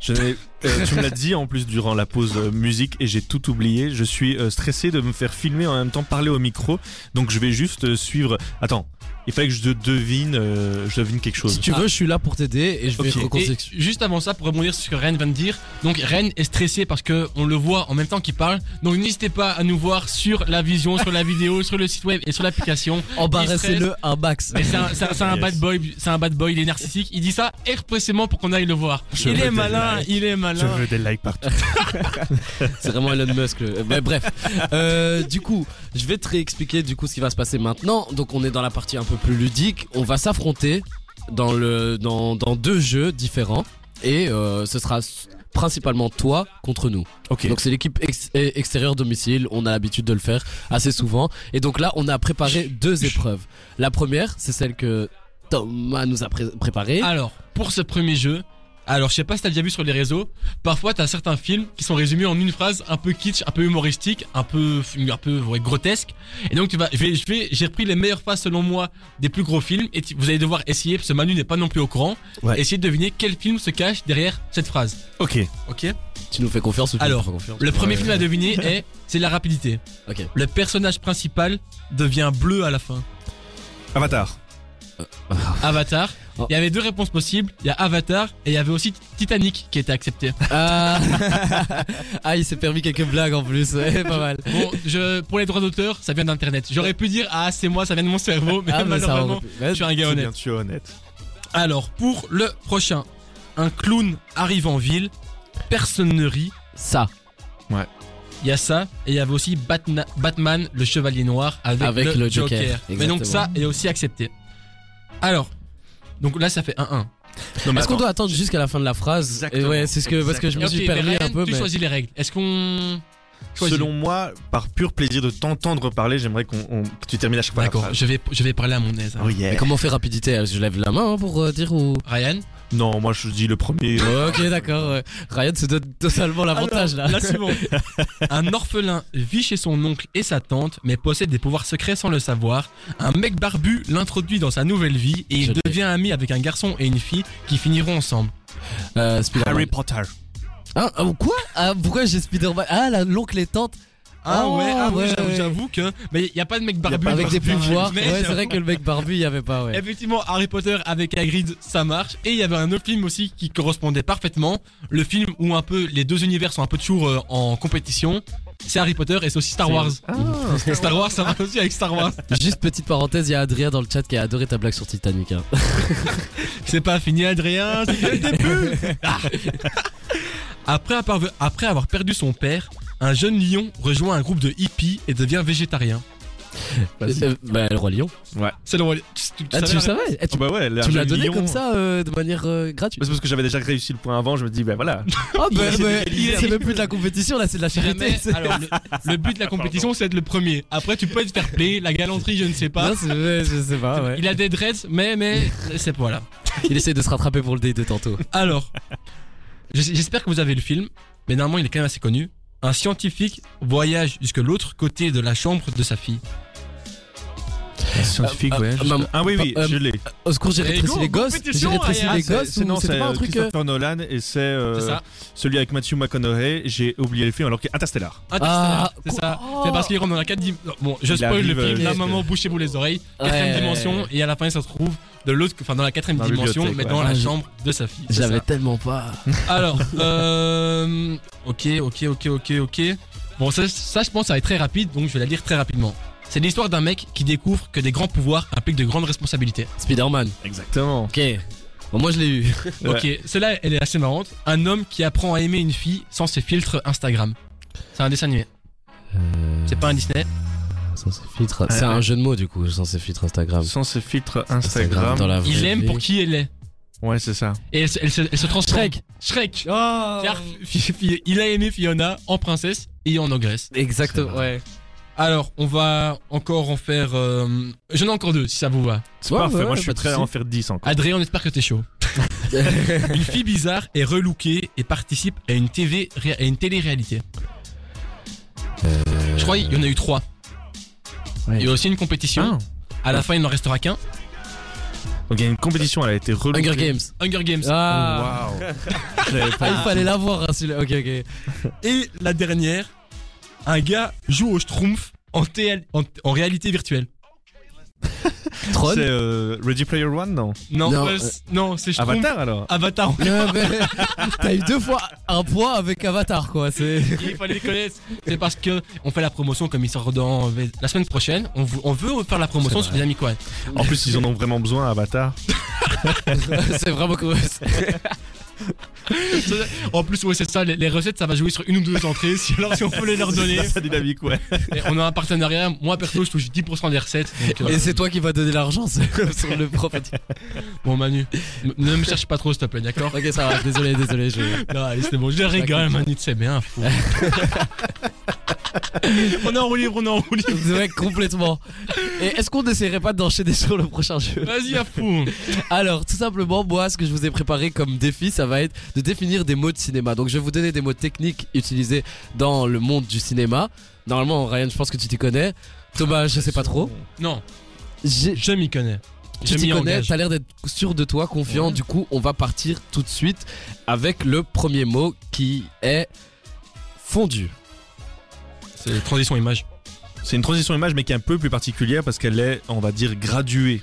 Je euh, tu me l'as dit en plus durant la pause euh, musique et j'ai tout oublié. Je suis euh, stressé de me faire filmer en même temps parler au micro. Donc je vais juste euh, suivre. Attends, il fallait que je devine, euh, je devine quelque chose. Si tu veux, je suis là pour t'aider et je vais Ok. te Et juste avant ça, pour rebondir sur ce que Ren vient de dire, donc Ren est stressé parce que on le voit en même temps qu'il parle. Donc n'hésitez pas à nous voir sur la vision, sur la vidéo, sur le site web et sur l'application. Embarrassez-le un max. Mais c'est un, c'est un- c'est un Yes. bad boy, c'est un bad boy, il est narcissique. Il dit ça expressément pour qu'on aille le voir. Je il est malin, likes. il est Je malin. veux des likes partout. C'est vraiment Elon Musk. le- Mais bref. Euh, du coup, je vais te réexpliquer du coup ce qui va se passer maintenant. Donc on est dans la partie un peu plus ludique. On va s'affronter dans le dans, dans deux jeux différents et euh, ce sera principalement toi contre nous. Ok. Donc c'est l'équipe ex- eh, extérieure domicile. On a l'habitude de le faire assez souvent. Et donc là, on a préparé deux épreuves. La première, c'est celle que Thomas nous a pré- préparée. Alors, pour ce premier jeu, alors je sais pas si t'as déjà vu sur les réseaux, parfois t'as certains films qui sont résumés en une phrase un peu kitsch, un peu humoristique, un peu, un peu ouais, grotesque. Et donc tu vas, je vais, je vais, j'ai repris les meilleures phrases selon moi des plus gros films et tu- vous allez devoir essayer, parce que Manu n'est pas non plus au courant, Ouais. essayer de deviner quel film se cache derrière cette phrase. Ok. Ok Tu nous fais confiance ou tu Alors, nous fais confiance Le premier Ouais. film à deviner est, c'est la rapidité. Ok. Le personnage principal devient bleu à la fin. Avatar. Avatar. Oh. Il y avait deux réponses possibles. Il y a Avatar et il y avait aussi Titanic qui était accepté. Ah, ah il s'est permis quelques blagues en plus, ouais, pas mal. Bon, je, pour les droits d'auteur, ça vient d'internet. J'aurais pu dire ah c'est moi, ça vient de mon cerveau, mais Ah, mais ça malheureusement, ouais, je suis un gars honnête. bien, tu es honnête. Alors pour le prochain, un clown arrive en ville, personne ne rit. Ça, Il y a ça et il y avait aussi Batna- Batman, le chevalier noir avec, Avec le, le Joker, Mais donc ça est aussi accepté. Alors, donc là ça fait 1-1. Non, mais Est-ce qu'on doit attendre jusqu'à la fin de la phrase? Exactement. Et Ouais, c'est ce que parce que je me suis mais permis un peu. Tu Mais... choisis les règles. Est-ce qu'on Selon moi, par pur plaisir de t'entendre parler, j'aimerais qu'on on- que tu termines à chaque fois D'accord, je vais je vais parler à mon aise. hein. Oh yeah. Mais comment on fait rapidité? Je lève la main hein, pour euh, dire ou? Ryan? Non, moi je dis le premier. ok, d'accord. Ryan se donne totalement l'avantage là. La suivante. Un orphelin vit chez son oncle et sa tante, mais possède des pouvoirs secrets sans le savoir. Un mec barbu l'introduit dans sa nouvelle vie et Je il l'ai. devient ami avec un garçon et une fille qui finiront ensemble. Euh. Harry Potter. Ah, ah, quoi ah, Pourquoi j'ai Spider-Man Ah, la- l'oncle et tante Ah Oh, ouais, ah ouais, ouais, j'avoue- ouais. j'avoue que. Mais il n'y a pas de mec barbu. avec des ce film. pouvoirs. Mais Ouais, c'est j'avoue- vrai que le mec barbu, il y avait pas, ouais. Effectivement, Harry Potter avec Hagrid, ça marche. Et il y avait un autre film aussi qui correspondait parfaitement. Le film où un peu les deux univers sont un peu toujours euh, en compétition. C'est Harry Potter et c'est aussi Star Wars. Star Wars, ça marche aussi avec Star Wars. Juste petite parenthèse, il y a Adrien dans le chat qui a adoré ta blague sur Titanic. hein. C'est pas fini, Adrien, c'est le début. Ah. Après, avoir, après avoir perdu son père, un jeune lion rejoint un groupe de hippies et devient végétarien. Euh, bah, le roi lion. C'est le roi. Tu, tu Ah, savais tu savais? Eh, tu, Oh bah ouais, tu me l'as donné lion. comme ça euh, de manière euh, gratuite. Bah, C'est parce que j'avais déjà réussi le point avant, je me dis, ben voilà. Ah bah, Il- bah, il- c'est même plus de la compétition là, c'est de la charité. Jamais. c'est- Alors, le, le but de la compétition, c'est d'être le premier. Après, tu peux être fair play, la galanterie, je ne sais pas. Non, c'est ouais, je sais pas, ouais. Il a des dreads, mais, mais, c'est voilà. Il essaie de se rattraper pour le date de tantôt. Alors, j'espère que vous avez le film, mais normalement, il est quand même assez connu. Un scientifique voyage jusque l'autre côté de la chambre de sa fille. Scientifique, Euh, ouais. euh, maman, Ah oui, oui, euh, je l'ai. Au secours, j'ai rétréci les gosses. J'ai rétréci les Ah, gosses. c'est- non, c'est pas un euh, truc. euh, Christopher Nolan et c'est euh, C'est ça celui avec Matthew McConaughey. J'ai oublié le film alors que Interstellar. Interstellar, Ah, c'est ça. Oh. C'est parce qu'il rentre dans la 4 dimensions. Bon, je Il spoil le film. euh, Là, maman, bouchez-vous les oreilles. Quatrième dimension, et à la fin, il se retrouve de l'autre, enfin, dans la quatrième dimension, mais dans ouais. la Ah, chambre de sa fille. J'avais ça. tellement pas. Alors, euh, ok, ok, ok, ok, ok. Bon, ça, ça, je pense, ça va être très rapide, donc je vais la lire très rapidement. C'est l'histoire d'un mec qui découvre que des grands pouvoirs impliquent de grandes responsabilités. Spider-Man. Exactement. Ok. Bon, moi je l'ai eu. Ok, celle-là, elle est assez marrante. Un homme qui apprend à aimer une fille sans ses filtres Instagram. C'est un dessin animé. C'est pas un Disney. Sans ses filtres. C'est un jeu de mots du coup, sans ses filtres Instagram. Sans ce filtre Instagram Instagram. dans la vraie Il aime vie. pour qui elle est. Ouais, c'est ça. Et elle, se- elle se, elle se transforme. Shrek. Shrek. Oh il a aimé Fiona en princesse et en ogresse. Exactement, ouais. Alors, on va encore en faire. euh, J'en ai encore deux, si ça vous va. C'est Ouais, parfait, ouais, moi je suis prêt à en faire 10 encore. Adrien, on espère que t'es chaud. une fille bizarre est relookée et participe à une TV, ré- à une télé-réalité. Je crois qu'il y en a eu trois. Ouais. Il y a aussi une compétition. Ah. À la fin, il n'en restera qu'un. Donc il y a une compétition, elle a été relookée. Hunger Games. Hunger Games. Ah, pas Ah, il fallait l'avoir. hein, celui-là. ok, ok. Et la dernière, un gars joue au Schtroumpf en, TL en, en réalité virtuelle. Tron. C'est euh, Ready Player One, non Non, Non, euh, euh, non, c'est Schtroumpf. Avatar alors Avatar. Ouais, T'as eu deux fois un point avec Avatar, quoi. C'est. Il fallait les connaître. C'est parce que on fait la promotion comme il sort dans la semaine prochaine. On, veut faire la promotion sur les amis quoi. En plus, ils en ont vraiment besoin, Avatar. c'est vraiment cool. En plus, ouais, c'est ça. Les, les recettes, ça va jouer sur une ou deux entrées. Si alors, si on peut les leur donner. Ça dynamique, ouais. Et on a un partenariat. Moi, perso, je touche 10% des recettes. donc, euh, Et c'est toi qui vas donner l'argent c'est sur le profit. bon, Manu, ne me cherche pas trop, s'il te plaît, d'accord? Ok, ça va. Désolé, désolé. Je... Non, allez, c'est bon. Je rigole, Manu, c'est bien. Fou. on est en roue libre, on est en roue libre. Ouais, complètement. Et est-ce qu'on n'essaierait pas d'enchaîner sur le prochain jeu Vas-y, à fou. Alors, tout simplement, moi, ce que je vous ai préparé comme défi, ça va être de définir des mots de cinéma. Donc, je vais vous donner des mots techniques utilisés dans le monde du cinéma. Normalement, Ryan, je pense que tu t'y connais. Thomas, je sais pas trop. Non, J'ai- je m'y connais. Tu Je t'y m'y connais, engage. t'as l'air d'être sûr de toi, confiant. Du coup, on va partir tout de suite avec le premier mot qui est fondu. C'est transition image. C'est une transition image, mais qui est un peu plus particulière parce qu'elle est, on va dire, graduée.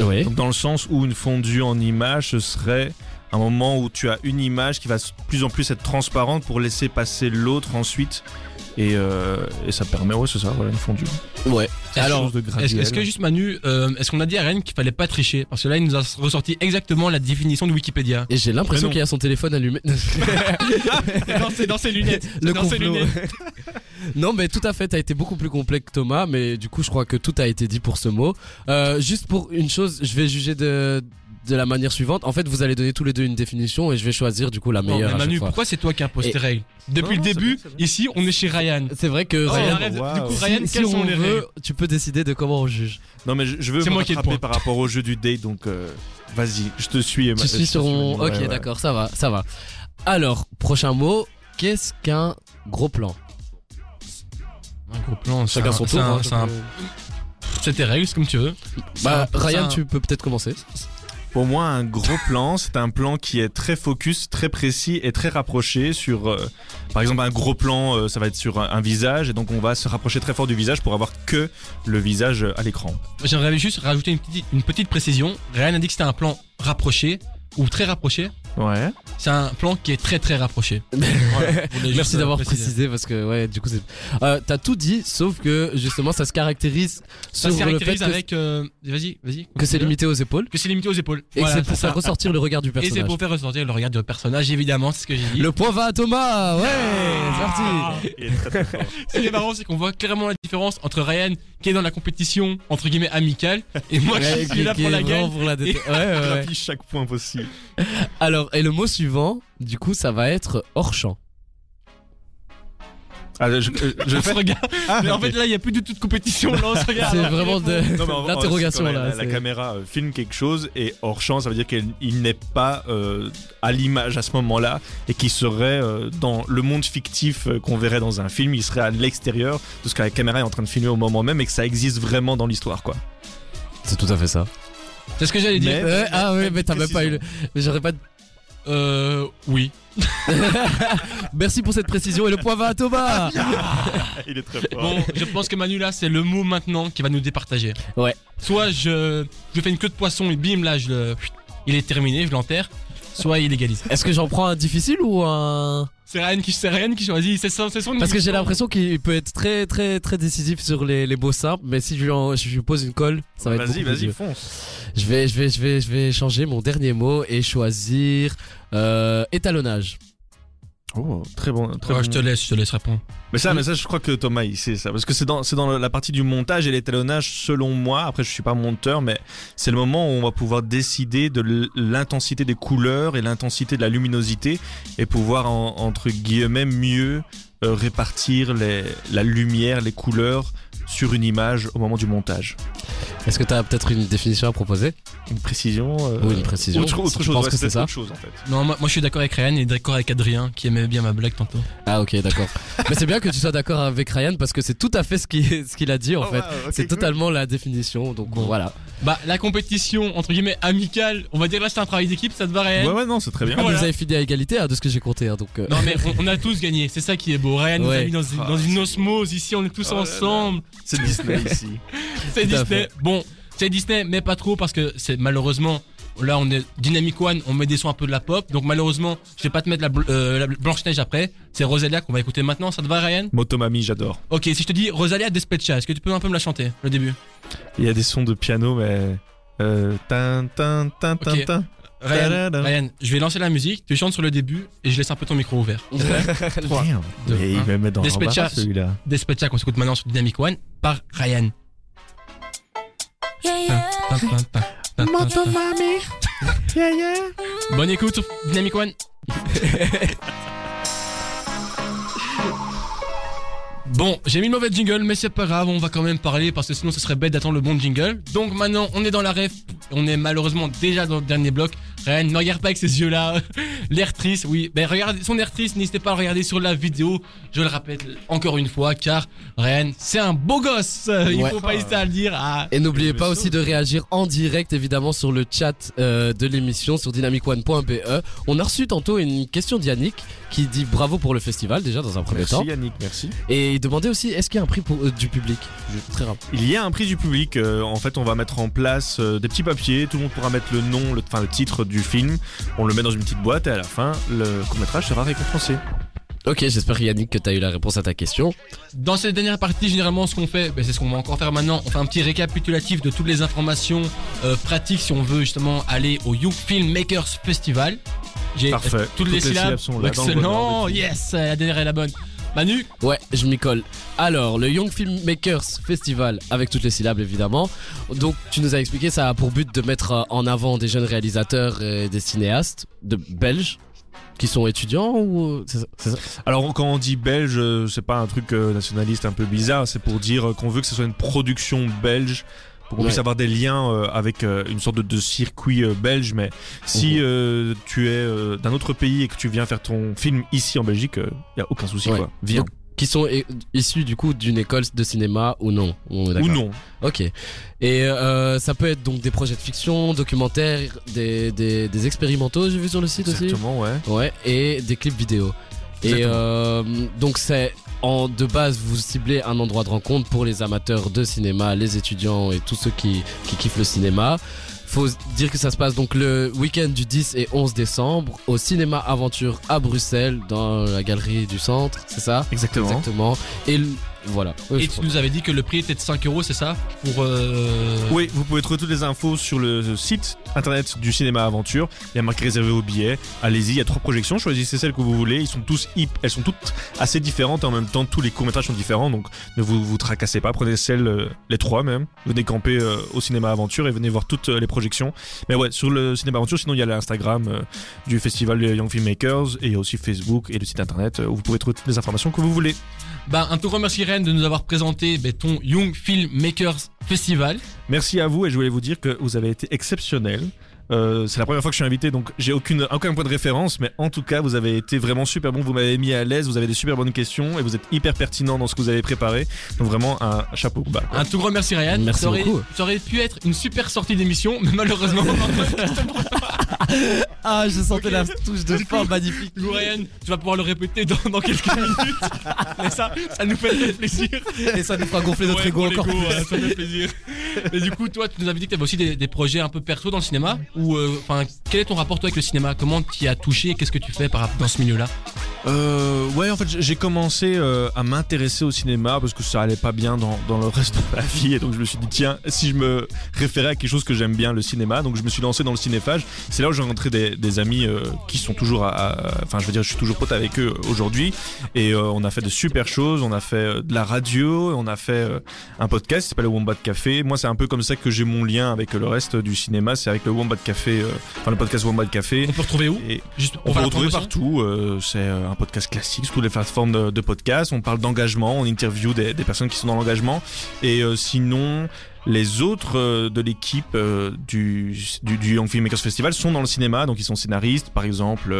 Oui. Donc dans le sens où une fondue en image, ce serait un moment où tu as une image qui va de plus en plus être transparente pour laisser passer l'autre ensuite. Et, euh, et ça permet, ouais, c'est ça, voilà, une fondue. Ouais. Quelque Alors, chose de Est-ce que juste Manu, euh, est-ce qu'on a dit à Rennes qu'il fallait pas tricher? Parce que là, il nous a ressorti exactement la définition de Wikipédia. Et j'ai l'impression qu'il a son téléphone allumé. dans, ses, dans ses lunettes. le dans ses lunettes. non, mais tout à fait, t'as été beaucoup plus complet que Thomas, mais du coup, je crois que tout a été dit pour ce mot. Euh, juste pour une chose, je vais juger de, de la manière suivante. En fait, vous allez donner tous les deux une définition et je vais choisir du coup la Non, meilleure. à Manu, fois. pourquoi c'est toi qui imposes tes règles Depuis Non, le début, bien, ici, on est chez Ryan. C'est vrai que Oh, Ryan, wow. Du coup, Ryan, si quelles on sont les veut, règles tu peux décider de comment on juge. Non, mais je, je veux C'est me moi qui ai le rattraper par rapport au jeu du date, donc euh, vas-y, je te suis. Tu je suis sur mon. Ok, ouais, ouais. d'accord, ça va, ça va. Alors, prochain mot. Qu'est-ce qu'un gros plan? Un gros plan, c'est Chacun un- son c'est tour. un- hein, c'est tes règles, c'est comme tu veux. Bah, Ryan, tu peux peut-être commencer. Pour moi, un gros plan, c'est un plan qui est très focus, très précis et très rapproché sur, euh, par exemple, un gros plan, euh, ça va être sur un, visage, et donc on va se rapprocher très fort du visage pour avoir que le visage euh, à l'écran. J'aimerais juste rajouter une petite, précision. A dit que c'était un plan rapproché ou très rapproché. Ouais. C'est un plan qui est très très rapproché. Voilà, Merci euh, d'avoir précisé parce que ouais du coup c'est euh, t'as tout dit sauf que justement ça se caractérise Ça sur se le fait caractérise que, avec. euh, Vas-y, vas-y. que c'est limité aux épaules Que c'est limité aux épaules. et Voilà, c'est pour ça. faire ressortir le regard du Et c'est personnage. pour faire ressortir le regard du personnage, évidemment, c'est ce que j'ai dit. Le point va à Thomas ouais c'est parti Ah. Fort. Ce qui est marrant, c'est qu'on voit clairement la différence entre Ryan qui est dans la compétition entre guillemets amicale et moi Ouais, qui suis là pour la gagne. pour la Et- ouais, ouais, ouais. chaque point possible. Alors et le mot suivant du coup ça va être hors champ. Ah, je, fais. regarde. Ah, Mais en fait là, il y a plus du tout de compétition. Là, on se regarde. C'est vraiment de l'interrogation. La, la caméra euh, filme quelque chose et hors champ, ça veut dire qu'il il n'est pas euh, à l'image à ce moment-là et qu'il serait euh, dans le monde fictif qu'on verrait dans un film. Il serait à l'extérieur de ce que la caméra est en train de filmer au moment même et que ça existe vraiment dans l'histoire, quoi. C'est tout à fait ça. C'est ce que j'allais dire. Mais- Ouais, ah ouais mais t'as même pas eu le... j'aurais pas Euh, oui. Merci pour cette précision et le point va à Thomas Il est très fort. Bon, je pense que Manu là, c'est le mot maintenant qui va nous départager. Ouais. Soit je, je fais une queue de poisson et bim là, je le, il est terminé, je l'enterre. Soit il égalise. Est-ce que j'en prends un difficile ou un C'est Ryan qui, c'est Ryan qui choisit. C'est son, c'est son. Parce que j'ai l'impression qu'il peut être très très très décisif sur les, les beaux simples, mais si je lui, en- je lui pose une colle, ça va être Vas-y, beaucoup vas-y, fonce. Je vais je vais je vais je vais changer mon dernier mot et choisir euh, étalonnage. Oh, très bon. Très Ouais, bon. je te laisse, je te laisse répondre. Mais ça, mais ça, je crois que Thomas, il sait ça. Parce que c'est dans, c'est dans la partie du montage et l'étalonnage, selon moi. Après, je suis pas monteur, mais c'est le moment où on va pouvoir décider de l'intensité des couleurs et l'intensité de la luminosité et pouvoir, en- entre guillemets, mieux euh, répartir les, la lumière, les couleurs sur une image au moment du montage. Est-ce que tu as peut-être une définition à proposer? Une précision euh, Ou une précision Autre, autre Je chose, pense ouais, que c'est ça. autre chose en fait. Non, moi, moi, je suis d'accord avec Ryan et d'accord avec Adrien qui aimait bien ma blague tantôt. Ah ok d'accord. Mais c'est bien que tu sois d'accord avec Ryan parce que c'est tout à fait ce qu'il ce qu'il a dit en Oh, fait. wow, c'est cool. totalement la définition donc Bon. voilà. Bah, la compétition, entre guillemets, amicale, on va dire là c'est un travail d'équipe, ça te va Ryan? Ouais, ouais, non, c'est très bien. Ah, Voilà. Vous avez fini à égalité hein, de ce que j'ai compté hein, donc. euh, Non mais on, on a tous gagné, c'est ça qui est beau. Ryan nous a Ouais. mis dans, une- Ah, dans une osmose ici, on est tous Oh là là. C'est Disney ici. C'est Disney. Bon, c'est Disney, mais pas trop parce que c'est malheureusement. Là, on est Dynamic One, on met des sons un peu de la pop. Donc, malheureusement, je vais pas te mettre la, bl- euh, la Blanche-Neige après. C'est Rosalia qu'on va écouter maintenant. Ça te va, Ryan? Motomami, j'adore. Ok, si je te dis Rosalia Despecha, est-ce que tu peux un peu me la chanter, le début? Il y a des sons de piano, mais. Euh, tin, tin, tin, tin, Ok. tin. Ryan, je vais lancer la musique, tu chantes sur le début et je laisse un peu ton micro ouvert. Trois, Merde. deux, Mais il un. va me mettre dans Despecha. celui-là. Despecha qu'on s'écoute maintenant sur Dynamic One par Ryan. Bonne écoute sur Dynamic One. Bon, j'ai mis le mauvais jingle, mais c'est pas grave, on va quand même parler parce que sinon ce serait bête d'attendre le bon jingle. Donc maintenant, on est dans la ref, on est malheureusement déjà dans le dernier bloc. Ryan, ne regarde pas avec ces yeux-là. L'air triste, oui. Ben regardez son air triste, n'hésitez pas à le regarder sur la vidéo. Je le répète encore une fois, car Ryan, c'est un beau gosse. Il Ouais. faut pas hésiter à le dire. Ah. Et n'oubliez pas aussi de réagir en direct évidemment sur le chat euh, de l'émission sur dynamicone.be. On a reçu tantôt une question d'Yannick qui dit bravo pour le festival déjà dans un premier Merci temps. Yannick, merci. Et il demandait aussi est-ce qu'il y a un prix pour, euh, du public? Je- Très rapide. Il y a un prix du public. euh, en fait, on va mettre en place euh, des petits papiers. Tout le monde pourra mettre le nom, le, enfin le titre du film. On le met dans une petite boîte et à la fin, le court métrage sera récompensé. Ok, j'espère Yannick que tu as eu la réponse à ta question. Dans cette dernière partie, généralement, ce qu'on fait, ben, c'est ce qu'on va encore faire maintenant. On fait un petit récapitulatif de toutes les informations euh, pratiques si on veut justement aller au Young Film Makers Festival. J'ai Parfait. euh, toutes, les syllabes. sont là. dans le bon Excellent, yes, la dernière est la bonne. Manu, Ouais, je m'y colle. Alors, le Young Filmmakers Festival, avec toutes les syllabes évidemment. Donc, tu nous as expliqué, ça a pour but de mettre euh, en avant des jeunes réalisateurs et des cinéastes de belges qui sont étudiants ou euh, c'est ça, Alors quand on dit belge, euh, c'est pas un truc nationaliste un peu bizarre, c'est pour dire qu'on veut que ce soit une production belge. Pour qu'on Ouais. puisse avoir des liens euh, avec euh, une sorte de, de circuit euh, belge, mais si Mhm. tu es d'un autre pays et que tu viens faire ton film ici en Belgique, il y a aucun souci Ouais. quoi. Viens. Donc, qui sont issus du coup d'une école de cinéma ou non? On est Ou non. Ok. Et ça peut être donc des projets de fiction, documentaires, des, des, des expérimentaux, j'ai vu sur le site aussi? Exactement, ouais. Ouais, et des clips vidéo. Et Exactement. donc c'est en de base vous ciblez un endroit de rencontre pour les amateurs de cinéma, les étudiants et tous ceux qui, qui kiffent le cinéma. Faut dire que ça se passe donc le week-end du 10 et 11 décembre au cinéma Aventure à Bruxelles dans la galerie du centre, c'est ça? Exactement. Exactement. Et voilà. Et tu crois. nous avais dit que le prix était de 5 euros, c'est ça Pour. Euh... Oui, vous pouvez trouver toutes les infos sur le site internet du cinéma aventure. Il y a marqué réservé aux billets. Allez-y, il y a trois projections. Choisissez celle que vous voulez. Ils sont tous hip, elles sont toutes assez différentes et en même temps tous les courts métrages sont différents. Donc ne vous vous tracassez pas. Prenez celle, euh, les trois même. Venez camper euh, au cinéma aventure et venez voir toutes euh, les projections. Mais ouais, sur le cinéma aventure. Sinon il y a l'Instagram euh, du festival Young Filmmakers et il y a aussi Facebook et le site internet où vous pouvez trouver toutes les informations que vous voulez. Bah, un tout grand merci De nous avoir présenté ben, ton Young Film Makers Festival. Merci à vous et je voulais vous dire que vous avez été exceptionnel. Euh, c'est la première fois que je suis invité, donc j'ai aucune, aucun point de référence, mais en tout cas, vous avez été vraiment super bon. Vous m'avez mis à l'aise, vous avez des super bonnes questions et vous êtes hyper pertinent dans ce que vous avez préparé. Donc vraiment un chapeau bas. quoi. Un tout grand merci Ryan. Merci ça aurait, beaucoup. Ça aurait pu être une super sortie d'émission, mais malheureusement. Ah, je sentais la touche de fin magnifique. Du coup, Ryan, tu vas pouvoir le répéter dans, dans quelques minutes. Mais ça, ça nous fait plaisir. Et ça nous fera gonfler notre Ouais, ego encore plus. ouais, ça fait plaisir. Et du coup, toi, tu nous avais dit que tu avais aussi des, des projets un peu perso dans le cinéma. Ou, euh, enfin, quel est ton rapport toi avec le cinéma? Comment tu y as touché? Qu'est-ce que tu fais dans ce milieu-là? Euh, ouais, en fait, j'ai commencé euh, à m'intéresser au cinéma parce que ça allait pas bien dans, dans le reste de ma vie. Et donc, je me suis dit, tiens, si je me référais à quelque chose que j'aime bien, le cinéma, donc je me suis lancé dans le cinéphage. C'est là où j'ai rencontré des, des amis euh, qui sont toujours à, Enfin, je veux dire, je suis toujours pote avec eux aujourd'hui. Et euh, on a fait de super choses. On a fait de la radio, on a fait un podcast qui s'appelle le Wombat Café. Moi, c'est un peu comme ça que j'ai mon lien avec le reste du cinéma. C'est avec le Wombat Café, enfin, le podcast Wombat Café. On peut retrouver où? Et Juste on peut le la retrouver partout. c'est un podcast classique sur toutes les plateformes de, podcast. On parle d'engagement, on interview des, personnes qui sont dans l'engagement. Et euh, sinon, les autres euh, de l'équipe euh, du, du, du Young Filmmakers Festival sont dans le cinéma, donc ils sont scénaristes, par exemple.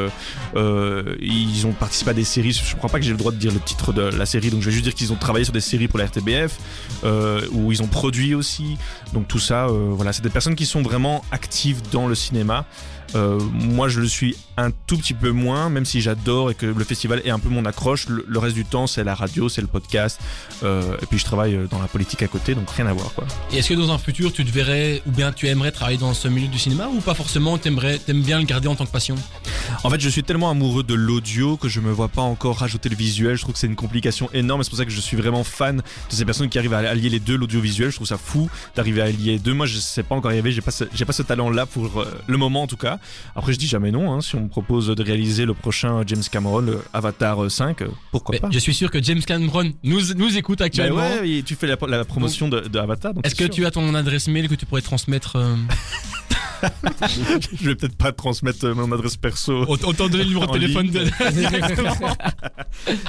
ils ont participé à des séries. Je crois pas que j'ai le droit de dire le titre de la série, donc je vais juste dire qu'ils ont travaillé sur des séries pour la RTBF, où ils ont produit aussi. Donc tout ça, voilà, c'est des personnes qui sont vraiment actives dans le cinéma. Moi, je le suis un tout petit peu moins, même si j'adore et que le festival est un peu mon accroche. Le, le reste du temps, c'est la radio, c'est le podcast. Euh, et puis, je travaille euh, dans la politique à côté, donc rien à voir, quoi. Et est-ce que dans un futur, tu te verrais, ou bien tu aimerais travailler dans ce milieu du cinéma, ou pas forcément, t'aimerais, t'aimes bien le garder en tant que passion? En fait, je suis tellement amoureux de l'audio que je me vois pas encore rajouter le visuel. Je trouve que c'est une complication énorme. et C'est pour ça que je suis vraiment fan de ces personnes qui arrivent à allier les deux, l'audiovisuel. Je trouve ça fou d'arriver à allier les deux. Moi, je sais pas encore y arriver. J'ai pas, ce, j'ai pas ce talent-là pour euh, le moment, en tout cas. Après, je dis jamais non. Hein. Si on propose de réaliser le prochain James Cameron, le Avatar euh, 5, euh, pourquoi Mais pas Je suis sûr que James Cameron nous, nous écoute Bah actuellement. ouais, et tu fais la, la promotion de, de Avatar. donc Est-ce que sûr. tu as ton adresse mail que tu pourrais transmettre euh, Je vais peut-être pas transmettre euh, mon adresse perso. Autant donner le numéro de téléphone de...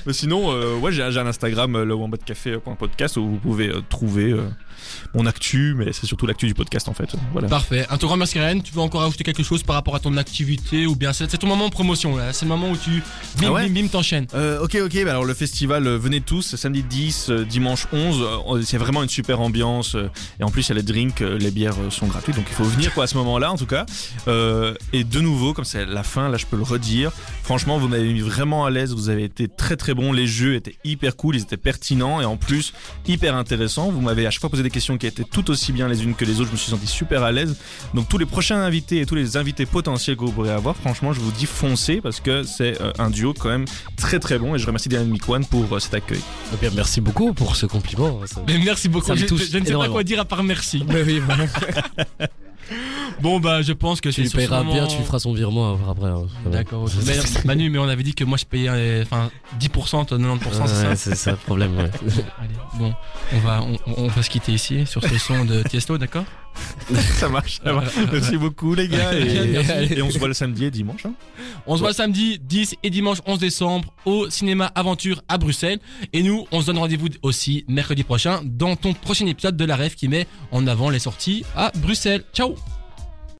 Mais sinon, euh, ouais, j'ai j'ai un Instagram, euh, le wombatcafé.podcast, où vous pouvez euh, trouver euh, mon actu, mais c'est surtout l'actu du podcast en fait. Voilà. Parfait. Un tout grand merci Ryan. Tu veux encore ajouter quelque chose par rapport à ton activité ou bien c'est ton moment de promotion là. C'est le moment où tu bim Ah ouais bim bim t'enchaînes. Euh, ok, ok, bah alors le festival, euh, venez tous, samedi 10, euh, dimanche 11, euh, c'est vraiment une super ambiance, et en plus il y a les drinks, les bières sont gratuites, donc il faut venir quoi à ce moment-là en tout cas. Euh, et de nouveau, comme c'est la fin, là je peux le redire, franchement vous m'avez mis vraiment à l'aise, vous avez été très très bon, les jeux étaient hyper cool, ils étaient pertinents, et en plus hyper intéressants, vous m'avez à chaque fois posé des questions qui étaient tout aussi bien les unes que les autres, je me suis senti super à l'aise. Donc tous les prochains invités et tous les invités potentiels que vous pourrez avoir, franchement je vous dis foncez, parce que c'est euh, un duo quand même très très bon et je remercie Dynamic One pour euh, cet accueil. Eh bien, merci beaucoup pour ce compliment. Ça- Mais merci beaucoup. Je, je- je ne sais pas quoi dire à part merci. Mais oui, voilà. Bon bah je pense que tu lui moment- bien, tu lui feras son virement après. hein. D'accord. ok. Mais, Manu, mais on avait dit que moi je payais euh, enfin 10%, toi 90%, c'est ça Ouais, c'est ça le problème. ouais. Allez, bon, on va, on, on va se quitter ici sur ce son de Tiesto, d'accord? ça marche, ça marche. Merci beaucoup les gars et, et on se voit le samedi et dimanche. hein. On se voit samedi 10 et dimanche 11 décembre au cinéma Aventure à Bruxelles. Et nous, on se donne rendez-vous aussi mercredi prochain dans ton prochain épisode de la rêve qui met en avant les sorties à Bruxelles. Ciao